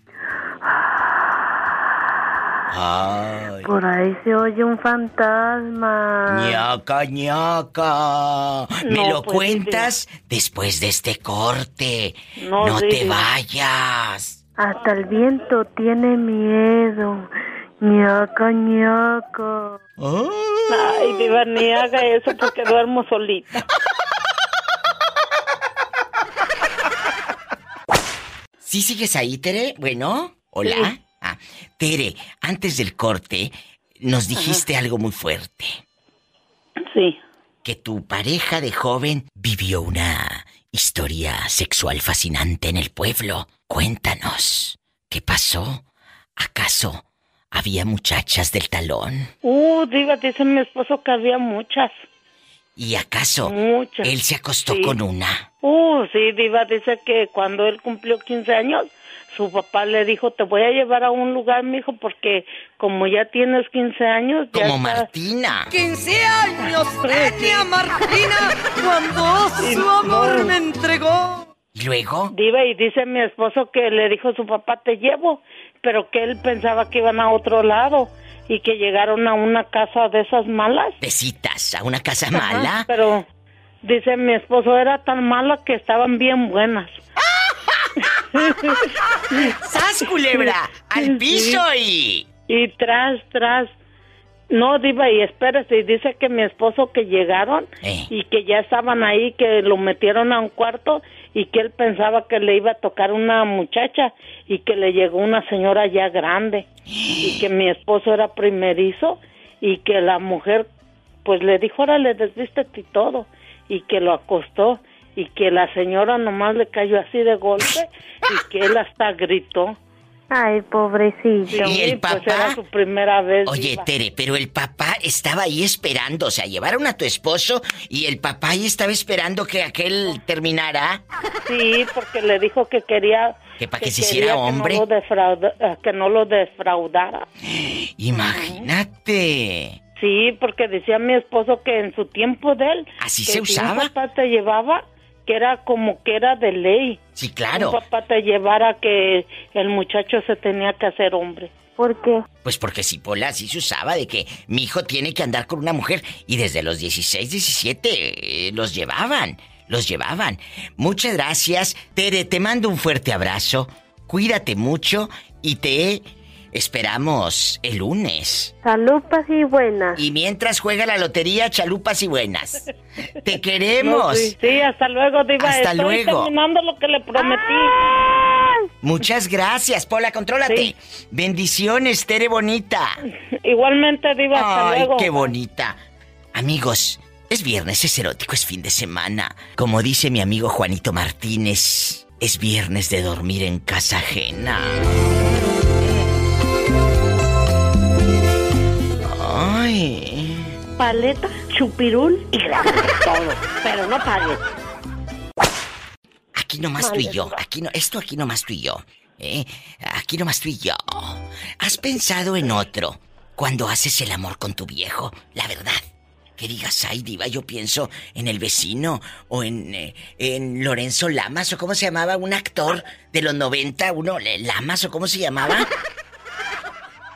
Ay. Por ahí se oye un fantasma. ñaca, ñaca. Me No, lo pues, cuentas después de este corte. No, No, te Diva. vayas. Hasta el viento tiene miedo. ñaca, ñaca. Ay, Diva, ni haga eso porque duermo solita. ¿Sí sigues ahí, Tere? Bueno, hola. Sí. Ah, Tere, antes del corte nos dijiste algo muy fuerte. Sí. Que tu pareja de joven vivió una historia sexual fascinante en el pueblo. Cuéntanos, ¿qué pasó? ¿Acaso había muchachas del talón? Uh, Diva, dice mi esposo que había muchas. ¿Y acaso Muchas. él se acostó Sí. con una? Uh, sí, Diva, dice que cuando él cumplió 15 años, su papá le dijo, te voy a llevar a un lugar, mijo, porque como ya tienes 15 años, ya Como estás- Martina. 15 años tenía Martina cuando su amor me entregó. ¿Y luego? Diva, y dice mi esposo que le dijo su papá, te llevo, pero que él pensaba que iban a otro lado y que llegaron a una casa de esas malas. ¿De citas a una casa Ajá, mala? pero dice mi esposo, era tan mala que estaban bien buenas. ¡Sas, culebra! ¡Al piso y... Y tras, tras. No, Diva, y espérese, y dice que mi esposo que llegaron Eh. y que ya estaban ahí, que lo metieron a un cuarto y que él pensaba que le iba a tocar una muchacha y que le llegó una señora ya grande y que mi esposo era primerizo y que la mujer pues le dijo, órale, desvístete y todo y que lo acostó y que la señora nomás le cayó así de golpe y que él hasta gritó. Ay, pobrecito. ¿Y el Sí, pues papá? era su primera vez. Oye. Tere, pero el papá estaba ahí esperando, o sea, llevaron a tu esposo y el papá ahí estaba esperando que aquel terminara. Sí, porque le dijo que quería... Que para que se hiciera que no hombre. lo defrauda- eh, que no lo defraudara. Imagínate. Sí, porque decía mi esposo que en su tiempo de él... ¿Así que se si un usaba? papá te llevaba, que era como que era de ley. Sí, claro. Un papá te llevara que el muchacho se tenía que hacer hombre. ¿Por qué? Pues porque si Pola así se usaba de que mi hijo tiene que andar con una mujer y desde los 16, 17 eh, los llevaban, los llevaban. Muchas gracias. Tere, te mando un fuerte abrazo. Cuídate mucho y te esperamos el lunes. Salupas y buenas. Y mientras juega la lotería, chalupas y buenas. Te queremos. No, sí, sí, hasta luego, Diva. Hasta Estoy luego. terminando lo que le prometí. Muchas gracias, Pola, contrólate. Bendiciones, Tere bonita. Igualmente, Diva, hasta Ay, luego. qué bonita. Amigos, es viernes, es erótico, es fin de semana. Como dice mi amigo Juanito Martínez, es viernes de dormir en casa ajena. Paleta, chupirul y grande todo. Pero no pagues. Aquí nomás tú y yo, aquí no, esto aquí nomás tú y yo. ¿eh? Aquí nomás tú y yo. ¿Has pensado en otro cuando haces el amor con tu viejo? La verdad. Que digas, ay, diva, yo pienso en el vecino o en, eh, en Lorenzo Lamas o cómo se llamaba un actor de los 90, uno, eh, Lamas o cómo se llamaba.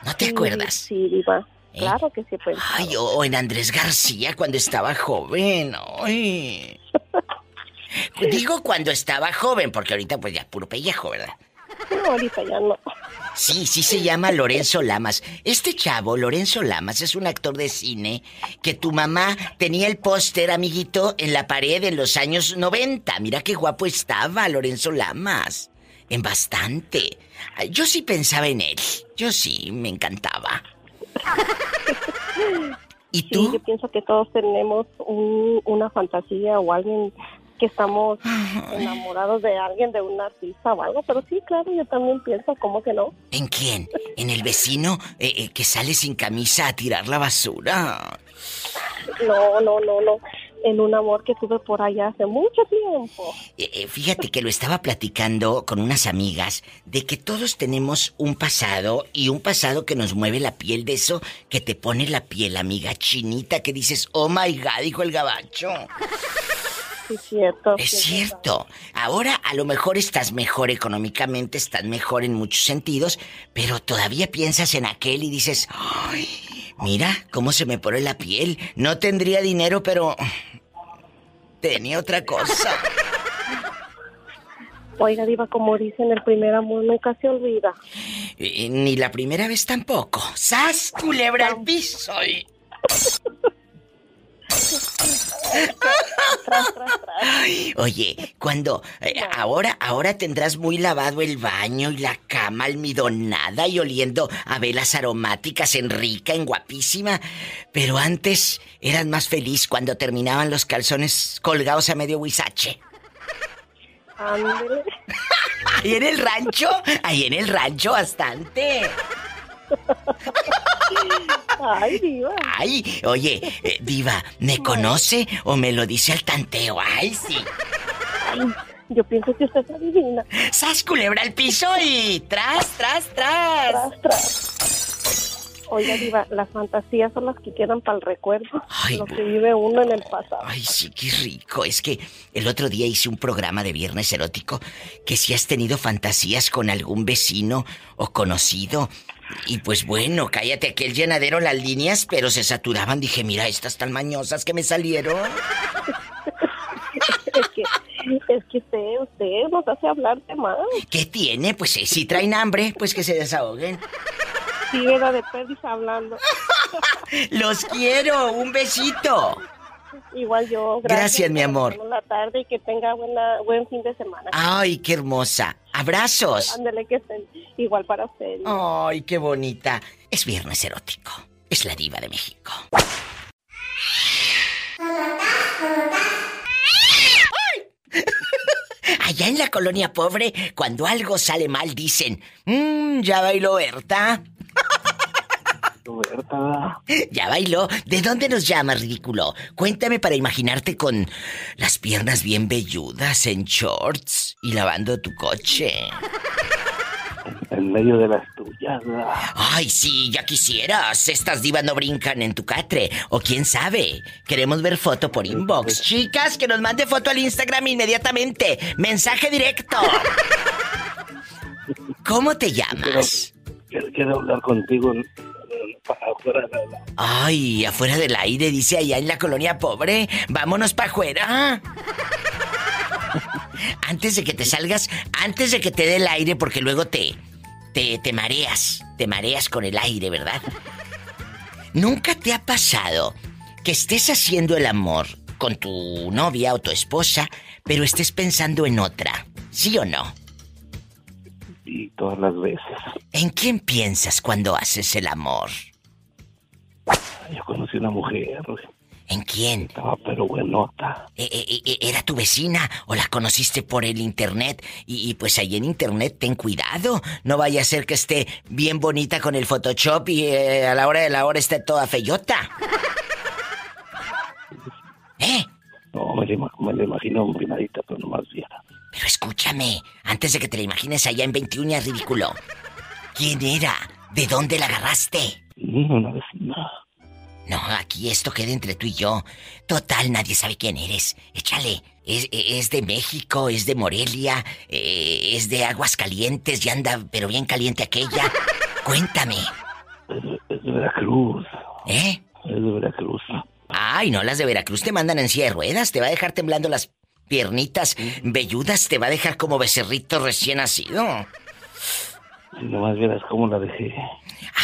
¿No te acuerdas? Sí, Diva. ¿Eh? Claro que sí, pues. Ay, o, en Andrés García cuando estaba joven. Ay. Digo cuando estaba joven, porque ahorita pues ya puro pellejo, ¿verdad? No, ahorita ya no. Sí, sí se llama Lorenzo Lamas. Este chavo, Lorenzo Lamas, es un actor de cine que tu mamá tenía el póster, amiguito, en la pared en los años 90. Mira qué guapo estaba Lorenzo Lamas. En bastante. Yo sí pensaba en él. Yo sí, me encantaba. ¿Y Sí, yo pienso que todos tenemos un- una fantasía o alguien que estamos enamorados de alguien, de un artista o algo, pero sí, claro, yo también pienso, ¿cómo que no? ¿En quién? ¿En el vecino eh, eh, que sale sin camisa a tirar la basura? No, no, no, no. En un amor que tuve por allá hace mucho tiempo. Eh, eh, fíjate que lo estaba platicando con unas amigas de que todos tenemos un pasado y un pasado que nos mueve la piel de eso que te pone la piel, amiga chinita, que dices, oh my god, dijo el gabacho. Sí, cierto. Es sí, cierto. Ahora a lo mejor estás mejor económicamente, estás mejor en muchos sentidos, pero todavía piensas en aquel y dices, ay, mira cómo se me pone la piel. No tendría verdad. pero tenía otra cosa. Oiga, Diva, como dicen, el primer amor nunca se olvida. Ni la primera vez tampoco. ¡Sas, culebra al piso! y- Oye, cuando eh, ahora ahora tendrás muy lavado el baño y la cama almidonada y oliendo a velas aromáticas en rica, en guapísima, pero antes eras más feliz cuando terminaban los calzones colgados a medio huizache. Ahí en el rancho, ahí en el rancho bastante. Ay, Diva. Ay, oye, eh, Diva, ¿me conoce o me lo dice al tanteo? Ay, sí. Ay, yo pienso que usted es adivina. ¡Sas culebra al piso y tras, tras, tras! Tras, tras. Oiga, Diva, las fantasías son las que quedan para el recuerdo. Ay. Lo que vive uno en el pasado. Ay, sí, qué rico. Es que el otro día hice un programa de viernes erótico que si has tenido fantasías con algún vecino o conocido. Y pues bueno, cállate aquel llenadero las líneas, pero se saturaban. Dije, mira, estas tan mañosas que me salieron. es que, es que usted, usted nos hace hablar de más. ¿Qué tiene? Pues eh, si traen hambre, pues que se desahoguen. Sí, era de Pedis hablando. Los quiero, un besito. Igual yo. Gracias, mi amor. La tarde y que tenga buena, buen fin de semana. Ay, qué hermosa. Abrazos. Ándale, que estén igual para usted. Ay, qué bonita. Es viernes erótico. Es la diva de México. Allá en la colonia pobre, cuando algo sale mal, dicen, mmm, ya bailó Berta. Berta. Ya bailó. ¿De dónde nos llamas, ridículo? Cuéntame para imaginarte con las piernas bien velludas en shorts y lavando tu coche. En medio de las tuyas. Ay, sí, ya quisieras. Estas divas no brincan en tu catre. O quién sabe. Queremos ver foto por inbox. Chicas, que nos mande foto al Instagram inmediatamente. Mensaje directo. ¿Cómo te llamas? Quiero, quiero hablar contigo afuera. Ay, afuera del aire, dice allá en la colonia pobre. Vámonos para afuera. Antes de que te salgas, antes de que te dé el aire, porque luego te, te, te mareas, te mareas con el aire, ¿verdad? ¿Nunca te ha pasado que estés haciendo el amor con tu novia o tu esposa, pero estés pensando en otra? ¿Sí o no? Y todas las veces. ¿En quién piensas cuando haces el amor? Yo conocí una mujer. ¿En quién? Estaba pero buenota. Eh, eh, eh, ¿Era tu vecina o la conociste por el internet? Y, y, pues ahí en internet ten cuidado. No vaya a ser que esté bien bonita con el Photoshop y eh, a la hora de la hora esté toda feyota. ¿Eh? No, me la imagino empinadita, pero no más viera. Pero escúchame, antes de que te la imagines allá en 21 ridículo. ¿Quién era? ¿De dónde la agarraste? Una vecina. No, aquí esto queda entre tú y yo. Total, nadie sabe quién eres. Échale. Es, es de México, es de Morelia, eh, es de Aguascalientes y anda, pero bien caliente aquella. Cuéntame. Es, es de Veracruz. ¿Eh? Es de Veracruz. Ay, no, las de Veracruz te mandan en silla de ruedas, te va a dejar temblando las piernitas velludas, te va a dejar como becerrito recién nacido. Si nomás vieras cómo la dejé.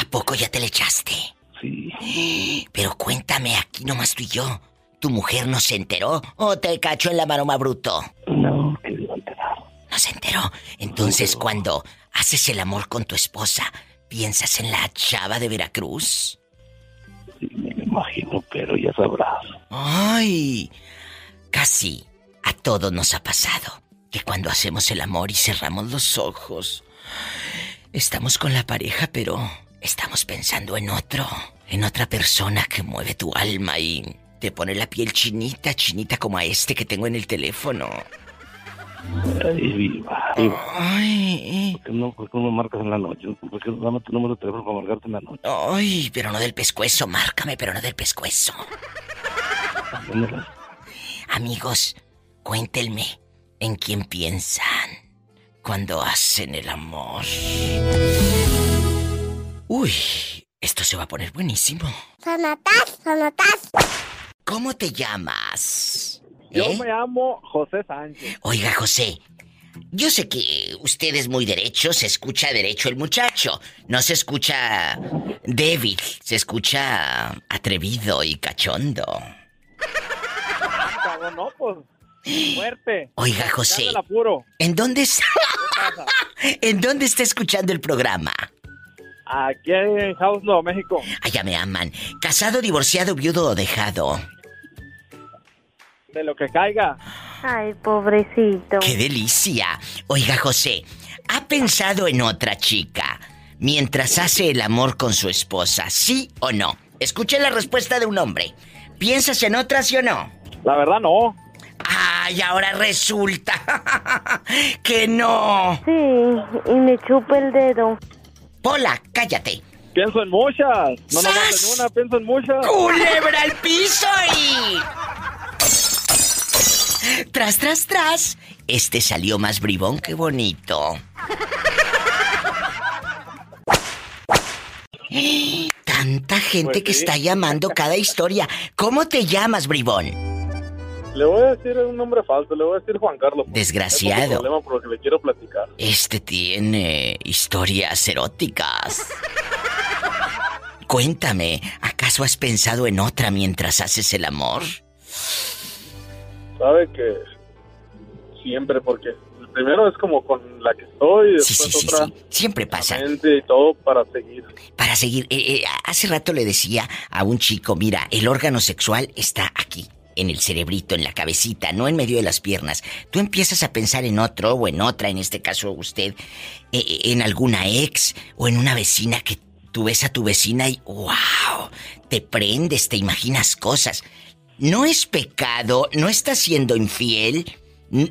¿A poco ya te le echaste? Sí. Pero cuéntame, aquí nomás tú y yo. ¿Tu mujer no se enteró o te cachó en la maroma bruto? No, que a enterar. No se enteró. Entonces, cuando haces el amor con tu esposa, ¿piensas en la chava de Veracruz? Sí, me lo imagino, pero ya sabrás. Ay, casi a todos nos ha pasado que cuando hacemos el amor y cerramos los ojos, estamos con la pareja, pero estamos pensando en otro, en otra persona que mueve tu alma y te pone la piel chinita, chinita como a este que tengo en el teléfono. Ay, viva. Ay, ¿Por qué no, por qué no marcas en la noche? ¿Por qué no dame tu número de teléfono para marcarte en la noche? ay, pero no del pescuezo, márcame, pero no del pescuezo. ¿Dónde las- Amigos, Cuéntenme en quién piensan cuando hacen el amor. Uy, esto se va a poner buenísimo. Sonotas, sonotas. ¿Cómo te llamas? Yo ¿Eh? me llamo José Sánchez. Oiga, José, yo sé que usted es muy derecho, se escucha derecho el muchacho. No se escucha débil, se escucha atrevido y cachondo. Cabrón, no, pues. Fuerte. Oiga, José. ¿En dónde está? ¿En dónde está escuchando el programa? Aquí en House, Nuevo México. Allá me aman. ¿Casado, divorciado, viudo o dejado? De lo que caiga. Ay, pobrecito. ¡Qué delicia! Oiga, José, ¿ha pensado en otra chica mientras hace el amor con su esposa, sí o no? Escuche la respuesta de un hombre. ¿Piensas en otra, sí o no? La verdad, no. ¡Ay, ahora resulta que no! Sí, y me chupa el dedo. Pola, cállate. Pienso en muchas. No nomás en una, pienso en muchas. ¡Culebra al piso y... Tras, tras, tras. Este salió más bribón que bonito. Tanta gente Pues que sí. está llamando cada historia. ¿Cómo te llamas, bribón? Le voy a decir un nombre falso, le voy a decir Juan Carlos. Desgraciado. Problema porque le quiero platicar. Este tiene historias eróticas. Cuéntame, ¿acaso has pensado en otra mientras haces el amor? Sabe que siempre, porque primero es como con la que estoy, después sí, sí, otra sí. Siempre pasa. y todo para seguir. Para seguir, eh, eh, hace rato le decía a un chico, mira, el órgano sexual está aquí, en el cerebrito, en la cabecita, no en medio de las piernas. Tú empiezas a pensar en otro o en otra, en este caso usted, eh, eh, en alguna ex o en una vecina que tú ves a tu vecina y wow, te prendes, te imaginas cosas. No es pecado, no estás siendo infiel.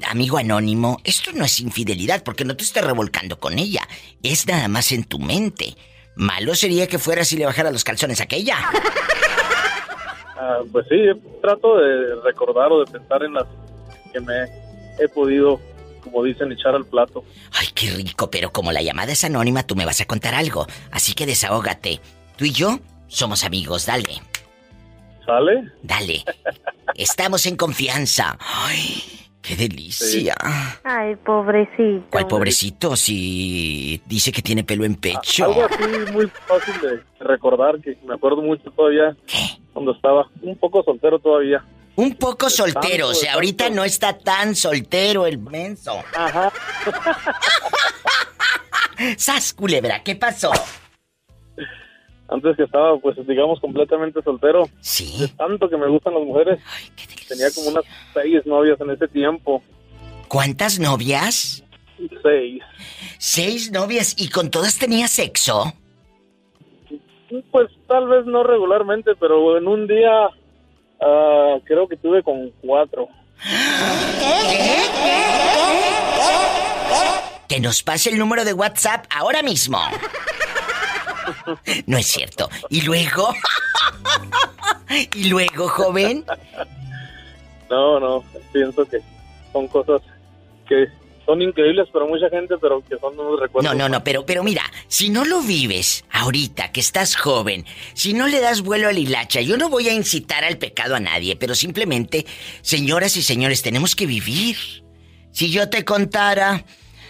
Amigo anónimo, esto no es infidelidad porque no te estás revolcando con ella. Es nada más en tu mente. Malo sería que fueras y le bajara los calzones a aquella. Ah, pues sí, trato de recordar o de pensar en las que me he podido, como dicen, echar al plato. Ay, qué rico, pero como la llamada es anónima, tú me vas a contar algo. Así que desahógate. Tú y yo somos amigos, dale. ¿Sale? Dale. Estamos en confianza. Ay, qué delicia. Ay, pobrecito. ¿Cuál pobrecito? Si dice que tiene pelo en pecho. Algo así muy fácil de recordar, que me acuerdo mucho todavía cuando estaba un poco soltero todavía. Un poco soltero, o sea, de ahorita no está tan soltero el menso. Ajá. ¡Sas, culebra! ¿Qué pasó? Antes que estaba, pues digamos, completamente soltero. Sí. Tanto que me gustan las mujeres. Tenía como unas seis novias en ese tiempo. ¿Cuántas novias? Seis. Seis novias y con todas tenía sexo. Pues tal vez no regularmente, pero en un día ah, creo que tuve con cuatro. Que nos pase el número de WhatsApp ahora mismo. No es cierto. ¿Y luego? ¿Y luego, joven? No, no, pienso que son cosas que son increíbles para mucha gente, pero que son unos recuerdos. No, no, no, pero, pero mira, si no lo vives ahorita, que estás joven, si no le das vuelo al hilacha, yo no voy a incitar al pecado a nadie, pero simplemente, señoras y señores, tenemos que vivir. Si yo te contara,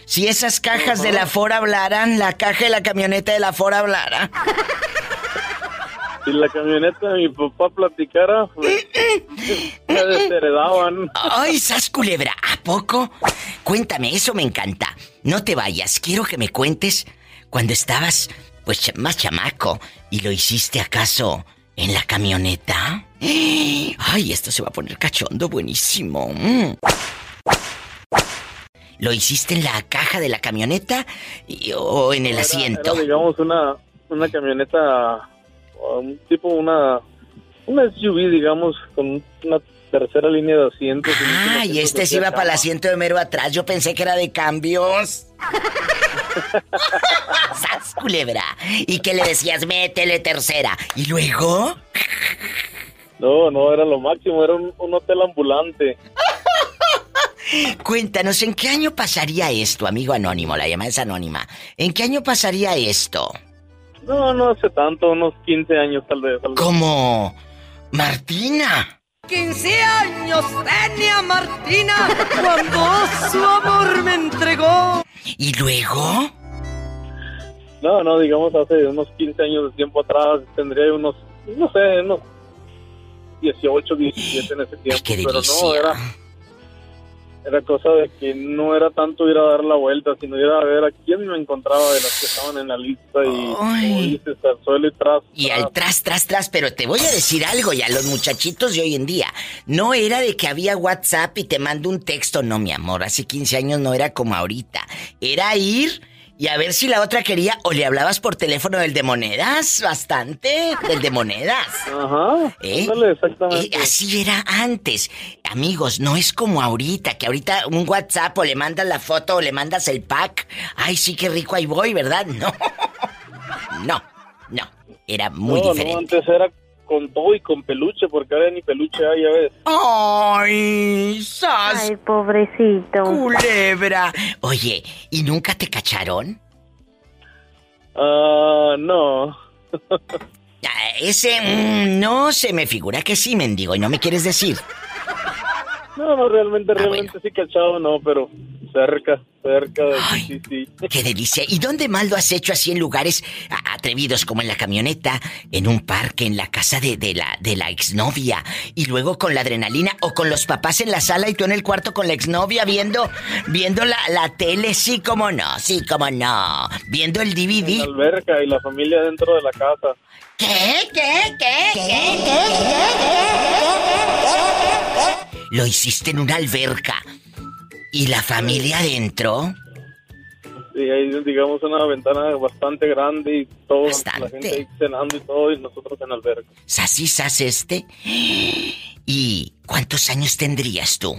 si esas cajas de la Ford hablaran, la caja de la camioneta de la Ford hablara. Si la camioneta de mi papá platicara, pues, me desheredaban. Ay, sas culebra, ¿a poco? Cuéntame, eso me encanta. No te vayas, quiero que me cuentes cuando estabas, pues, más chamaco y lo hiciste acaso en la camioneta. Ay, esto se va a poner cachondo, buenísimo. Mm. ¿Lo hiciste en la caja de la camioneta o en el Era- asiento? Era, digamos, una, una camioneta, un tipo, una, una SUV, digamos, con una tercera línea de asientos. Ah, y este se iba para el asiento de mero atrás. Yo pensé que era de cambios. ¡Sas, culebra! ¿Y qué le decías? Métele tercera. ¿Y luego? No, no, era lo máximo, era un, un hotel ambulante. Cuéntanos, ¿en qué año pasaría esto, amigo anónimo? La llamada es anónima. ¿En qué año pasaría esto? No, no hace tanto, unos 15 años tal vez. tal vez. Como Martina. 15 años tenía Martina cuando su amor me entregó. ¿Y luego? No, no, digamos hace unos 15 años de tiempo atrás tendría unos, no sé, unos 18, 17 en ese tiempo. qué pero no, era, era cosa de que no era tanto ir a dar la vuelta, sino ir a ver a quién me encontraba de las que estaban en la lista y, como dices, al suelo y tras. Y al tras, tras, tras, pero te voy a decir algo ya, los muchachitos de hoy en día. No era de que había WhatsApp y te mando un texto, no, mi amor. Hace 15 años no era como ahorita. Era ir y a ver si la otra quería o le hablabas por teléfono del de monedas, bastante, del de monedas. Ajá, ¿Eh? exactamente. Eh, así era antes. Amigos, no es como ahorita, que ahorita un WhatsApp o le mandas la foto o le mandas el pack. Ay, sí, qué rico ahí voy, ¿verdad? No. No, no. Era muy no, diferente. No, antes era con todo y con peluche, porque ahora ni peluche hay, ya ves. ¡Ay, sas! Ay, pobrecito. Culebra. Oye, ¿y nunca te cacharon? Ah, no. Ah, Ese mm, no se me figura que sí, mendigo, y no me quieres decir. No, no, realmente, Ah, realmente sí cachado, no, pero cerca, cerca de sí, sí. Qué delicia. ¿Y dónde más lo has hecho así en lugares atrevidos como en la camioneta, en un parque, en la casa de, de la de la exnovia y luego con la adrenalina o con los papás en la sala y tú en el cuarto con la exnovia viendo viendo la, la tele? Sí, como no, sí, como no. Viendo el En DVD. la alberca y la familia dentro de la casa. ¿Qué? ¿Qué? ¿Qué? Lo hiciste en una alberca. ¿Y la familia adentro? Sí, hay, digamos, una ventana bastante grande y todo, la gente ahí cenando y todo, y nosotros en alberca. ¿Sas y sas este? ¿Y cuántos años tendrías tú?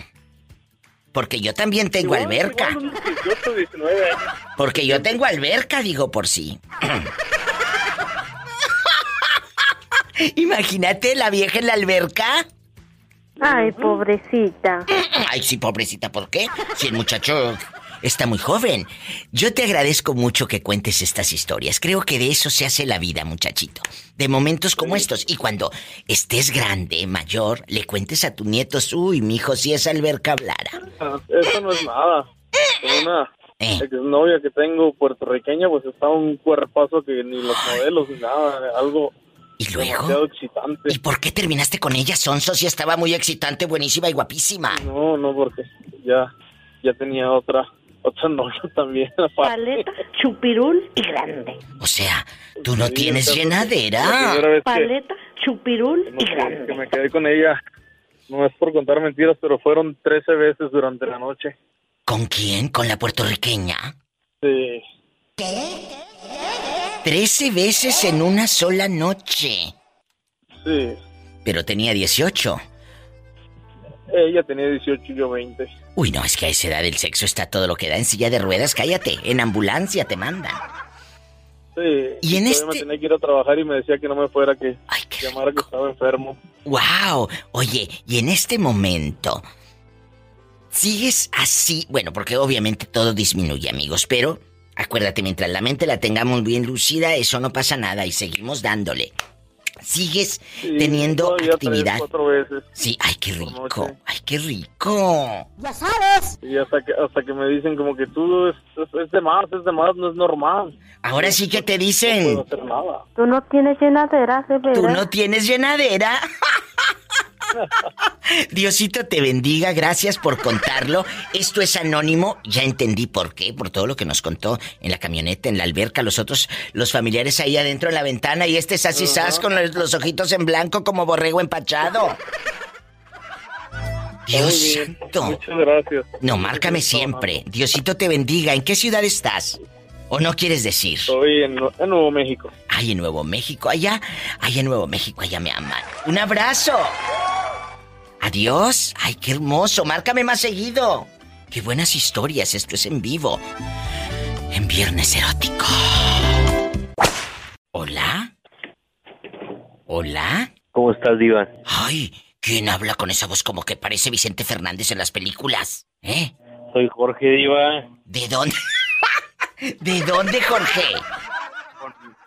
Porque yo también tengo Igual, alberca. igual unos 18, 19 años. Porque yo tengo alberca, digo por sí. Imagínate la vieja en la alberca. Ay, pobrecita. Ay, sí, pobrecita, ¿por qué? Si el muchacho está muy joven. Yo te agradezco mucho que cuentes estas historias. Creo que de eso se hace la vida, muchachito. De momentos como estos. Y cuando estés grande, mayor, le cuentes a tus nietos, uy, mi hijo, si esa alberca hablara. Ah, Eso no es nada. Una Eh. exnovia que tengo puertorriqueña, pues está un cuerpazo que ni los modelos ni nada, algo ¿Y luego? demasiado excitante. ¿Y por qué terminaste con ella, Sonso, si estaba muy excitante, buenísima y guapísima? No, no, porque ya, ya tenía otra, otra novia también. aparte. Paleta, chupirul y grande. O sea, tú no Sí, tienes llenadera. Paleta, chupirul no, y grande. que me quedé con ella, no es por contar mentiras, pero fueron 13 veces durante la noche. ¿Con quién? ¿Con la puertorriqueña? Sí. Trece veces en una sola noche. Sí. Pero tenía 18. Ella tenía 18 y yo 20. Uy, no, es que a esa edad el sexo está todo lo que da en silla de ruedas. Cállate, en ambulancia te mandan. Sí. Y en este- me tenía que ir a trabajar y me decía que no me fuera, que llamara que estaba enfermo. ¡Wow! Oye, y en este momento, ¿sigues así? Bueno, porque obviamente todo disminuye, amigos, pero acuérdate, mientras la mente la tengamos bien lucida, eso no pasa nada y seguimos dándole. ¿Sigues Sí, teniendo actividad? Tres, cuatro veces. Sí, ay, qué rico, ay, qué rico. Ya sabes. Y hasta que, hasta que me dicen como que tú es, es, es de más, es de más, no es normal. Ahora sí que te No puedo dicen, hacer nada. Tú no tienes llenadera, de veras. tú no tienes llenadera. Diosito te bendiga, gracias por contarlo. Esto es anónimo, ya entendí por qué, por todo lo que nos contó en la camioneta, en la alberca, los otros, los familiares ahí adentro en la ventana y este sas y sas con los, los ojitos en blanco como borrego empachado. Dios Muy bien, santo. Muchas gracias. No, márcame siempre. Diosito te bendiga. ¿En qué ciudad estás? ¿O no quieres decir? Estoy en, en Nuevo México. Ay, en Nuevo México, allá, allá en Nuevo México, allá me aman. Un abrazo. Adiós. Ay, qué hermoso. Márcame más seguido. Qué buenas historias. Esto es en vivo. En Viernes Erótico. ¿Hola? ¿Hola? ¿Cómo estás, Diva? Ay, ¿quién habla con esa voz como que parece Vicente Fernández en las películas? ¿Eh? Soy Jorge Diva. ¿De dónde? ¿De dónde, Jorge?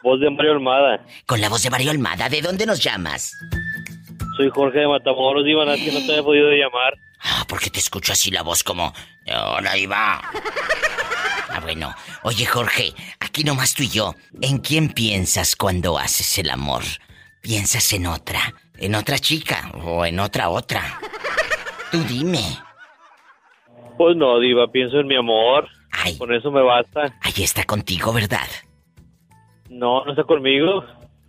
Voz de Mario Almada. Con la voz de Mario Almada, ¿de dónde nos llamas? Soy Jorge de Matamoros, Diva, que no te había podido llamar. Ah, porque te escucho así la voz como... Hola, Iba. Ah, bueno. Oye, Jorge, aquí nomás tú y yo. ¿En quién piensas cuando haces el amor? ¿Piensas en otra? ¿En otra chica? ¿O en otra otra? Tú dime. Pues no, Diva, pienso en mi amor. Con eso me basta. Ahí está contigo, ¿verdad? No, no está conmigo.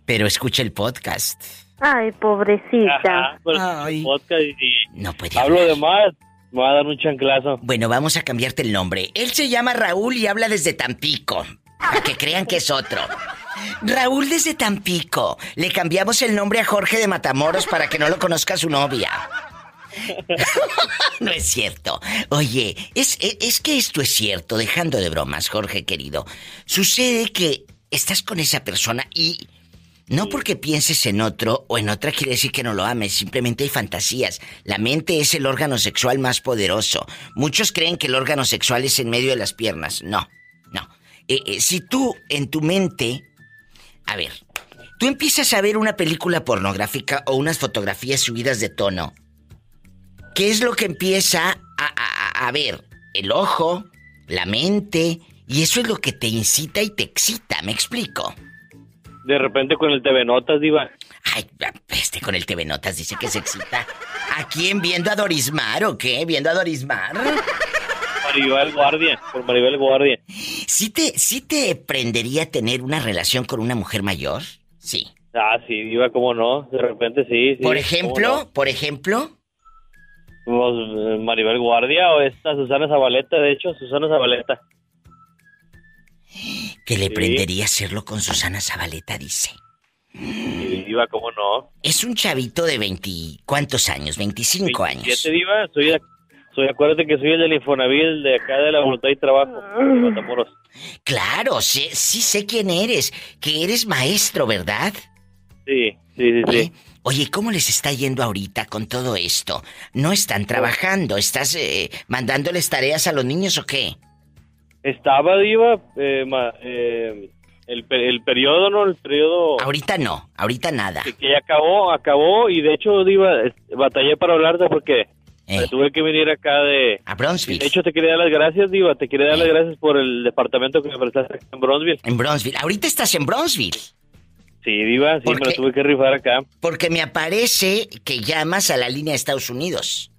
Pero escucha el podcast. Ay, pobrecita. Ajá, pues, podcast y No puede hablo hablar. de más. Me va a dar un chanclazo. Bueno, vamos a cambiarte el nombre. Él se llama Raúl y habla desde Tampico. Para que crean que es otro. Raúl desde Tampico. Le cambiamos el nombre a Jorge de Matamoros para que no lo conozca su novia. no es cierto. Oye, es, es, es que esto es cierto, dejando de bromas, Jorge querido. Sucede que estás con esa persona y no porque pienses en otro o en otra quiere decir que no lo ames, simplemente hay fantasías. La mente es el órgano sexual más poderoso. Muchos creen que el órgano sexual es en medio de las piernas. No, no. Eh, eh, si tú en tu mente... A ver, tú empiezas a ver una película pornográfica o unas fotografías subidas de tono. ¿Qué es lo que empieza a, a- a ver? El ojo, la mente, y eso es lo que te incita y te excita, ¿me explico? De repente con el TV Notas, Diva. Ay, este con el TV Notas dice que se excita. ¿A quién viendo a Dorismar o qué? ¿Viendo a Dorismar? Maribel Guardia. Por Maribel Guardia. ¿Sí te, ¿Sí te prendería tener una relación con una mujer mayor? Sí. Ah, sí, Diva, cómo no. De repente sí. sí, Por ejemplo, por ejemplo. Pues, eh, Maribel Guardia o esta Susana Zabaleta, de hecho, Susana Zabaleta. Que le Sí. prendería hacerlo con Susana Zabaleta, dice. Sí, Diva, cómo no. Es un chavito de 20... ¿Cuántos años? 25 años. Siete, Diva, soy, soy, acuérdate que soy el del Infonavit, el de acá de la Voluntad y Trabajo, de Matamoros. Claro, sí, sí sé quién eres. Que eres maestro, ¿verdad? Sí, sí, sí, sí. Oye, ¿cómo les está yendo ahorita con todo esto? ¿No están trabajando? ¿Estás eh, mandándoles tareas a los niños o qué? Estaba, Diva, eh, ma- eh, el, el periodo, ¿no? El periodo... Ahorita no, ahorita nada. Que ya acabó, acabó, y de hecho, Diva, batallé para hablarte porque me tuve que venir acá de... A Bronzeville. De hecho, te quería dar las gracias, Diva, te quería dar las gracias por el departamento que me prestaste en Bronzeville. En Bronzeville. Ahorita estás en Bronzeville. Sí, Diva, sí, ¿Por me lo tuve que rifar acá. Porque me aparece que llamas a la línea de Estados Unidos.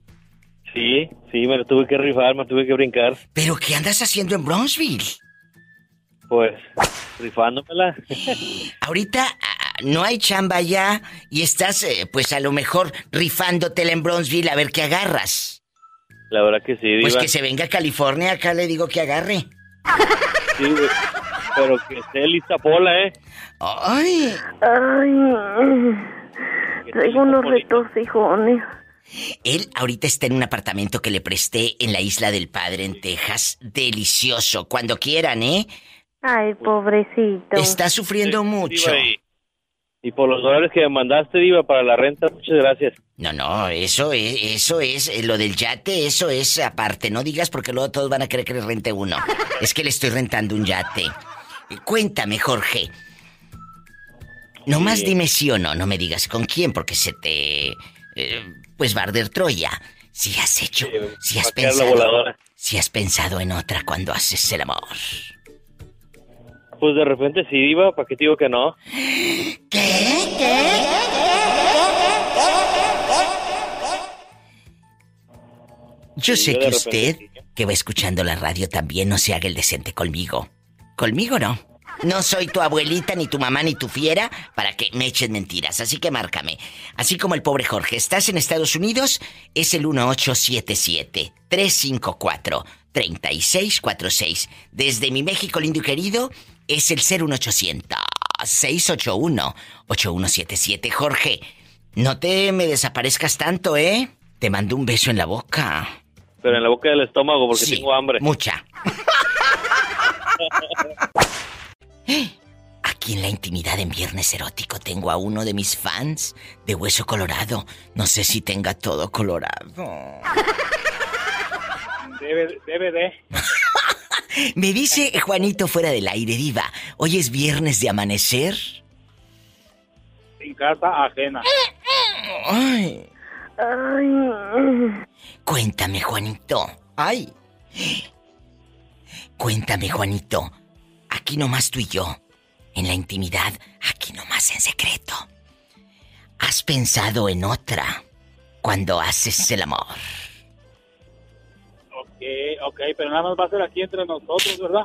Sí, sí, me lo tuve que rifar, me tuve que brincar. ¿Pero qué andas haciendo en Bronzeville? Pues, rifándomela. Ahorita ah, no hay chamba ya y estás, eh, pues a lo mejor rifándotela en Bronzeville a ver qué agarras. La verdad que sí, Diva. Pues que se venga a California, acá le digo que agarre. Sí, güey. Pero que esté lista Pola, ¿eh? Ay. Ay. Traigo unos retorcijones. Él ahorita está en un apartamento que le presté en la isla del Padre en Texas. Delicioso, cuando quieran, ¿eh? Ay, pobrecito. Está sufriendo mucho. Y, y por los dólares que me mandaste, Diva, para la renta, muchas gracias. No, no, eso es, eso es, eh, lo del yate, eso es aparte. No digas porque luego todos van a querer que le rente uno. Es que le estoy rentando un yate. Eh, Cuéntame, Jorge. Nomás Sí. dime sí o no, no me digas con quién, porque se te... eh, pues va a arder Troya. Si has hecho, si has pensado... Si has pensado en otra cuando haces el amor. Pues de repente sí, Diva, ¿para qué te digo que no? Yo Sí, sé yo que de usted, que va escuchando la radio, también no se haga el decente conmigo. Conmigo no. No soy tu abuelita, ni tu mamá, ni tu fiera para que me echen mentiras. Así que márcame. Así como el pobre Jorge. ¿Estás en Estados Unidos? Es el 1877-354-3646. Desde mi México lindo y querido, es el 01800-681-8177. Jorge, no te me desaparezcas tanto, ¿eh? Te mando un beso en la boca. Pero en la boca del estómago, porque Sí, tengo hambre. Mucha. Aquí en la intimidad en Viernes Erótico tengo a uno de mis fans de Hueso Colorado. No sé si tenga todo colorado. DVD. Me dice Juanito fuera del aire, diva. Hoy es viernes de amanecer. Sin casa ajena. Ay. Ay. Cuéntame, Juanito. Ay. Cuéntame, Juanito. Aquí nomás tú y yo. En la intimidad, aquí nomás en secreto. ¿Has pensado en otra cuando haces el amor? Ok, ok, pero nada más va a ser aquí entre nosotros, ¿verdad?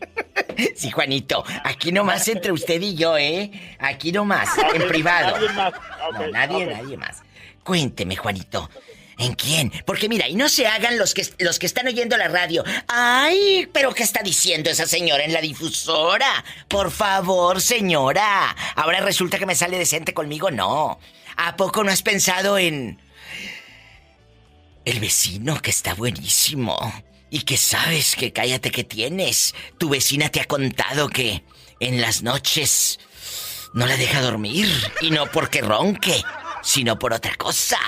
Sí, Juanito, aquí nomás entre usted y yo, ¿eh? Aquí nomás, en privado. Nadie más. No, nadie, nadie más. Cuénteme, Juanito. ¿En quién? Porque mira, y no se hagan los que, los que están oyendo la radio. Ay, pero ¿qué está diciendo esa señora en la difusora? Por favor, señora. Ahora resulta que me sale decente conmigo. No. ¿A poco no has pensado en... El vecino que está buenísimo? Y que sabes que cállate que tienes. Tu vecina te ha contado que en las noches no la deja dormir. Y no porque ronque, sino por otra cosa.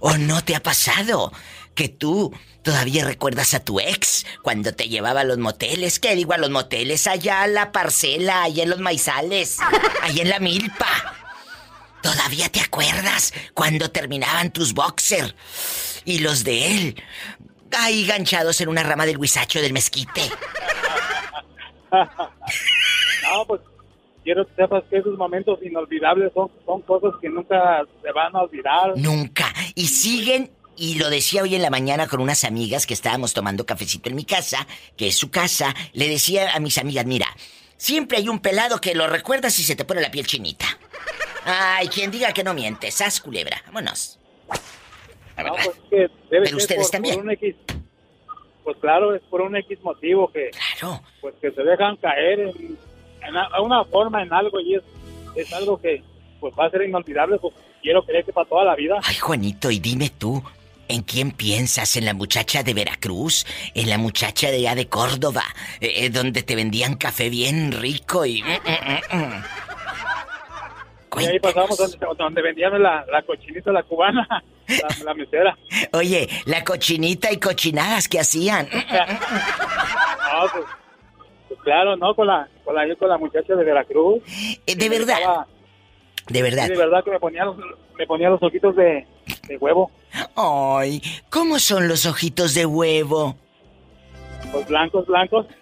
¿O no te ha pasado que tú todavía recuerdas a tu ex cuando te llevaba a los moteles? ¿Qué digo a los moteles? Allá a la parcela, allá en los maizales, allá en la milpa. ¿Todavía te acuerdas cuando terminaban tus boxer y los de él? Ahí ganchados en una rama del huizacho del mezquite. No, pues quiero que sepas que esos momentos inolvidables son, son cosas que nunca se van a olvidar. Nunca. Y siguen, y lo decía hoy en la mañana con unas amigas que estábamos tomando cafecito en mi casa, que es su casa, le decía a mis amigas, mira, siempre hay un pelado que lo recuerdas y se te pone la piel chinita. Ay, quien diga que no miente, sas culebra, vámonos. La No, pues, que debe Pero ser ustedes por- también. por un X- pues claro, es por un X motivo que, Claro. pues que se dejan caer en, en a- una forma, en algo, y es, es algo que pues va a ser inolvidable, pues quiero creer que para toda la vida. Ay, Juanito, y dime tú, ¿en quién piensas? ¿En la muchacha de Veracruz? ¿En la muchacha de allá de Córdoba? eh, eh, donde te vendían café bien rico y... mm, mm, mm. Y ahí pasamos donde, donde vendían la, la cochinita, la cubana, la, la mesera. Oye, la cochinita y cochinadas que hacían. No, pues, pues claro, ¿no? Con la, con la, con la muchacha de Veracruz. Eh, de verdad. Estaba- De verdad. de verdad que me ponía los, me ponía los ojitos de, de huevo, Ay, ¿cómo son los ojitos de huevo? pues blancos, blancos.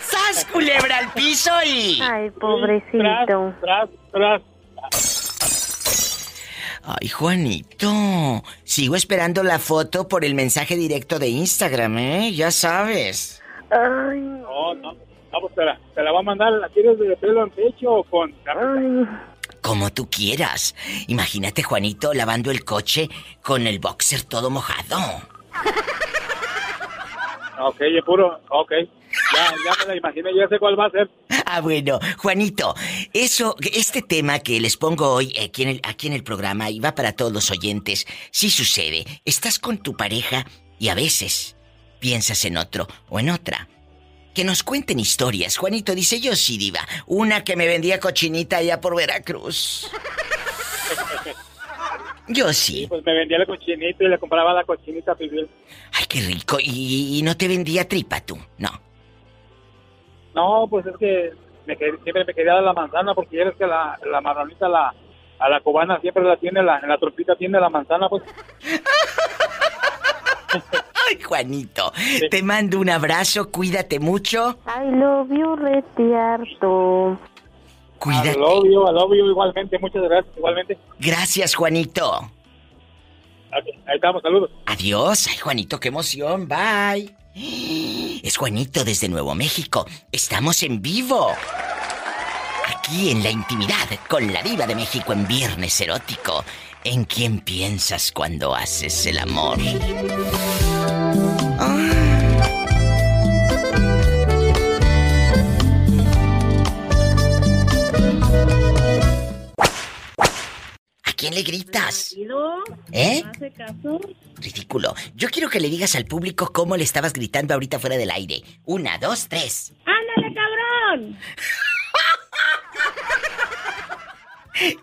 ¡Sas, culebra al piso y... Ay, pobrecito. Tras, tras. Ay, Juanito, sigo esperando la foto por el mensaje directo de Instagram, ¿eh? Ya sabes. Ay, No, no, no, pues te la, te la va a mandar, ¿la quieres de pelo en pecho o con. Como tú quieras. Imagínate, Juanito, lavando el coche con el boxer todo mojado. Ok, puro, ok. Ya, ya me la imaginé, ya sé cuál va a ser. Ah, bueno, Juanito, eso, este tema que les pongo hoy aquí en, el, aquí en el programa y va para todos los oyentes, sí sucede. Estás con tu pareja y a veces piensas en otro o en otra. Que nos cuenten historias. Juanito dice, yo sí, diva. Una que me vendía cochinita allá por Veracruz. Yo sí. Pues me vendía la cochinita y le compraba la cochinita pibil. Ay, qué rico. Y, y no te vendía tripa tú, no. No, pues es que me qued- siempre me quería dar la manzana porque ya ves que la, la marronita, la, a la cubana siempre la tiene, la, en la trompita tiene la manzana, pues. Ay, Juanito, te mando un abrazo, cuídate mucho. I love you, retiarto. Cuídate. Al obvio, al obvio, igualmente, muchas gracias, igualmente. Gracias, Juanito. Ok, ahí estamos, saludos. Adiós. Ay, Juanito, qué emoción. Bye. Es Juanito desde Nuevo México. Estamos en vivo. Aquí en la intimidad con la diva de México en Viernes Erótico. ¿En quién piensas cuando haces el amor? Quién le gritas? ¿Eh? ¿Hace caso? Ridículo. Yo quiero que le digas al público cómo le estabas gritando ahorita fuera del aire. Una, dos, tres. ¡Ándale, cabrón!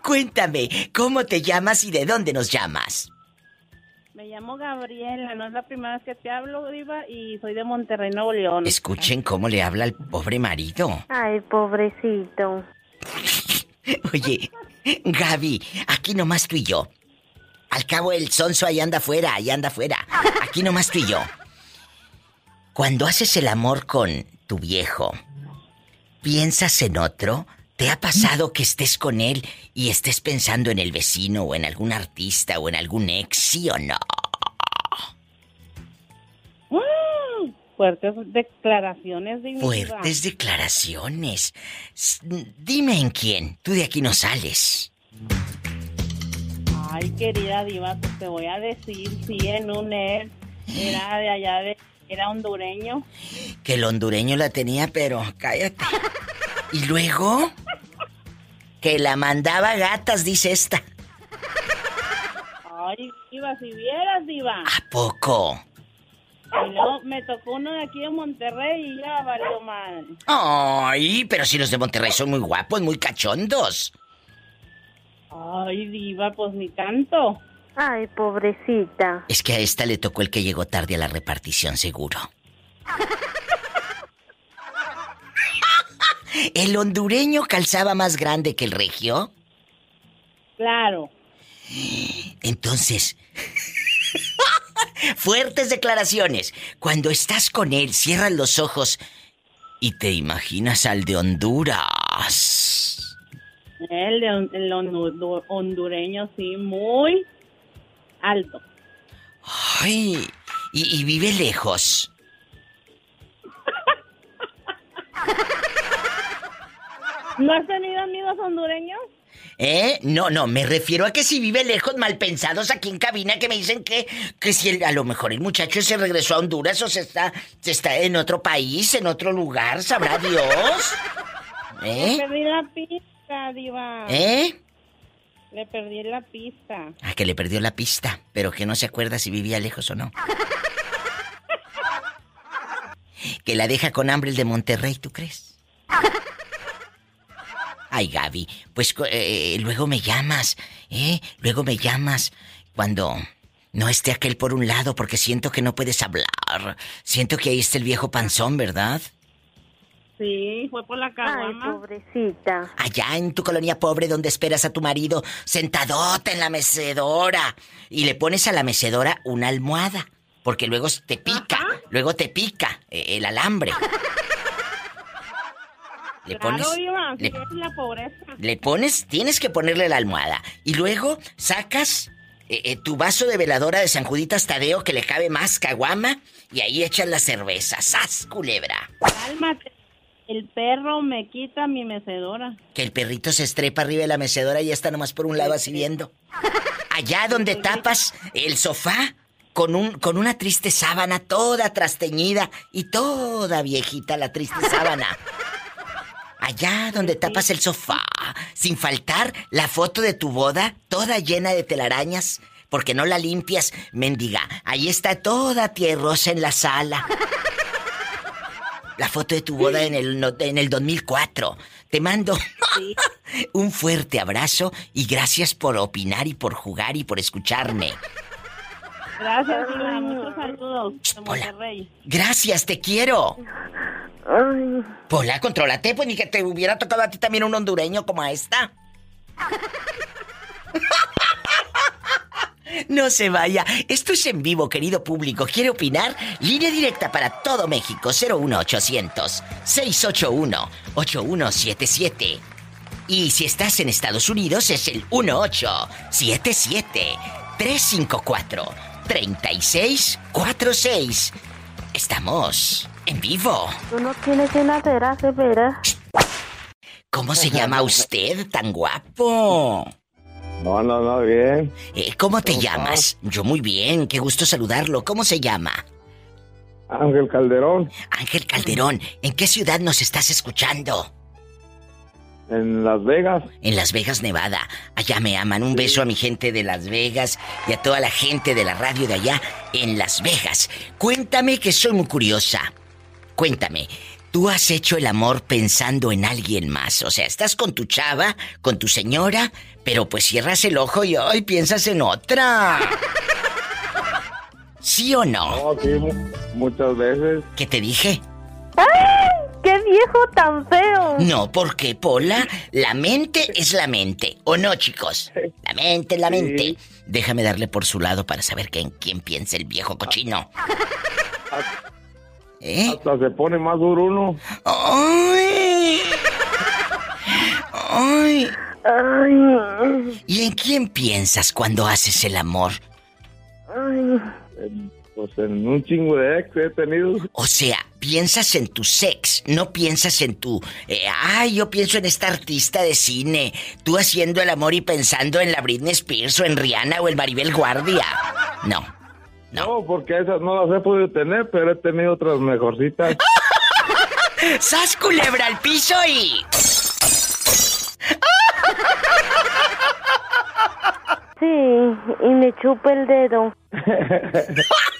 Cuéntame, ¿cómo te llamas y de dónde nos llamas? Me llamo Gabriela, no es la primera vez que te hablo, Diva, y soy de Monterrey, Nuevo León. Escuchen cómo le habla al pobre marido. Ay, pobrecito. Oye, Gaby, aquí nomás tú y yo. Al cabo el sonso ahí anda afuera, ahí anda afuera. Aquí nomás tú y yo. Cuando haces el amor con tu viejo, ¿piensas en otro? ¿Te ha pasado que estés con él y estés pensando en el vecino o en algún artista o en algún ex, sí o no? Fuertes declaraciones, Diva. Fuertes declaraciones. Dime en quién. Tú de aquí no sales. Ay, querida Diva, pues te voy a decir, sí, en un ex. Era de allá de... Era hondureño. Que el hondureño la tenía, pero cállate. Y luego, que la mandaba gatas, dice esta. Ay, Diva, si vieras, Diva. ¿A poco? Y luego me tocó uno de aquí de Monterrey y ya valió mal. Ay, pero si los de Monterrey son muy guapos, muy cachondos. Ay, Diva, pues ni tanto. Ay, pobrecita. Es que a esta le tocó el que llegó tarde a la repartición, seguro. ¿El hondureño calzaba más grande que el regio? Claro. Entonces, fuertes declaraciones. Cuando estás con él, cierras los ojos y te imaginas al de Honduras. El, de, el hondu- hondureño, sí, muy alto. Ay, y, y vive lejos. ¿No has tenido amigos hondureños? ¿Eh? No, no, me refiero a que si vive lejos, mal pensados aquí en cabina que me dicen que, que si el- a lo mejor el muchacho se regresó a Honduras o se está, se está en otro país, en otro lugar, sabrá Dios. Le ¿Eh? perdí la pista, Diva. ¿Eh? Le perdí la pista. Ah, que le perdió la pista, pero que no se acuerda si vivía lejos o no. que la deja con hambre el de Monterrey, ¿tú crees? Ay, Gaby, pues co- eh, luego me llamas, ¿eh? Luego me llamas cuando no esté aquel por un lado, porque siento que no puedes hablar. Siento que ahí está el viejo panzón, ¿verdad? Sí, fue por la Ay, caguama. pobrecita. Allá en tu colonia pobre donde esperas a tu marido sentadota en la mecedora y le pones a la mecedora una almohada, porque luego te pica, luego te pica eh, el alambre. Le pones, claro, así le- es la pobreza. le pones, tienes que ponerle la almohada y luego sacas eh, eh, tu vaso de veladora de San Juditas Tadeo que le cabe más caguama y ahí echas la cerveza, ¡sas, culebra! Cálmate. El perro me quita mi mecedora. Que el perrito se estrepa arriba de la mecedora y ya está nomás por un lado así viendo. Allá donde tapas el sofá con un con una triste sábana toda trasteñida y toda viejita la triste sábana. Allá donde tapas el sofá, sin faltar la foto de tu boda toda llena de telarañas, porque no la limpias, mendiga. Ahí está toda tierrosa en la sala. La foto de tu boda en el, en el 2004. Te mando un fuerte abrazo y gracias por opinar y por jugar y por escucharme. Gracias, Diva. Muchos saludos de Monterrey. Gracias, te quiero. Ay, Pola, contrólate, pues ni que te hubiera tocado a ti también un hondureño como a esta. No se vaya. Esto es en vivo, querido público. ¿Quiere opinar? Línea directa para todo México. 01800 681 8177. Y si estás en Estados Unidos es el 1877 354 3646. Estamos en vivo. tú no tienes llenadera, de veras. ¿Cómo se llama usted tan guapo? No, no, no, bien. Eh, ¿Cómo te llamas? Yo muy bien, qué gusto saludarlo. ¿Cómo se llama? Ángel Calderón, Ángel Calderón, ¿en qué ciudad nos estás escuchando? En Las Vegas. En Las Vegas, Nevada. Allá me aman. Un beso a mi gente de Las Vegas y a toda la gente de la radio de allá en Las Vegas. Cuéntame que soy muy curiosa. Cuéntame, ¿tú has hecho el amor pensando en alguien más? O sea, estás con tu chava, con tu señora, pero pues cierras el ojo y hoy piensas en otra. ¿Sí o no? No, sí, mu- muchas veces. ¿Qué te dije? ¡Ay! ¡Qué viejo tan feo! No, porque Pola, la mente es la mente. ¿O no, chicos? La mente es la mente. Déjame darle por su lado para saber quién, quién piensa el viejo cochino. ¿Eh? Hasta se pone más duro uno. ¡Ay! ¡Ay! Ay. ¿Y en quién piensas cuando haces el amor? Ay. Pues en un chingo de ex he tenido. O sea, piensas en tu sex, no piensas en tu... eh, ay, yo pienso en esta artista de cine. Tú haciendo el amor y pensando en la Britney Spears o en Rihanna o el Maribel Guardia. No. No, porque esas no las he podido tener, pero he tenido otras mejorcitas. ¡Sas culebra al piso y... Sí, y me chupa el dedo.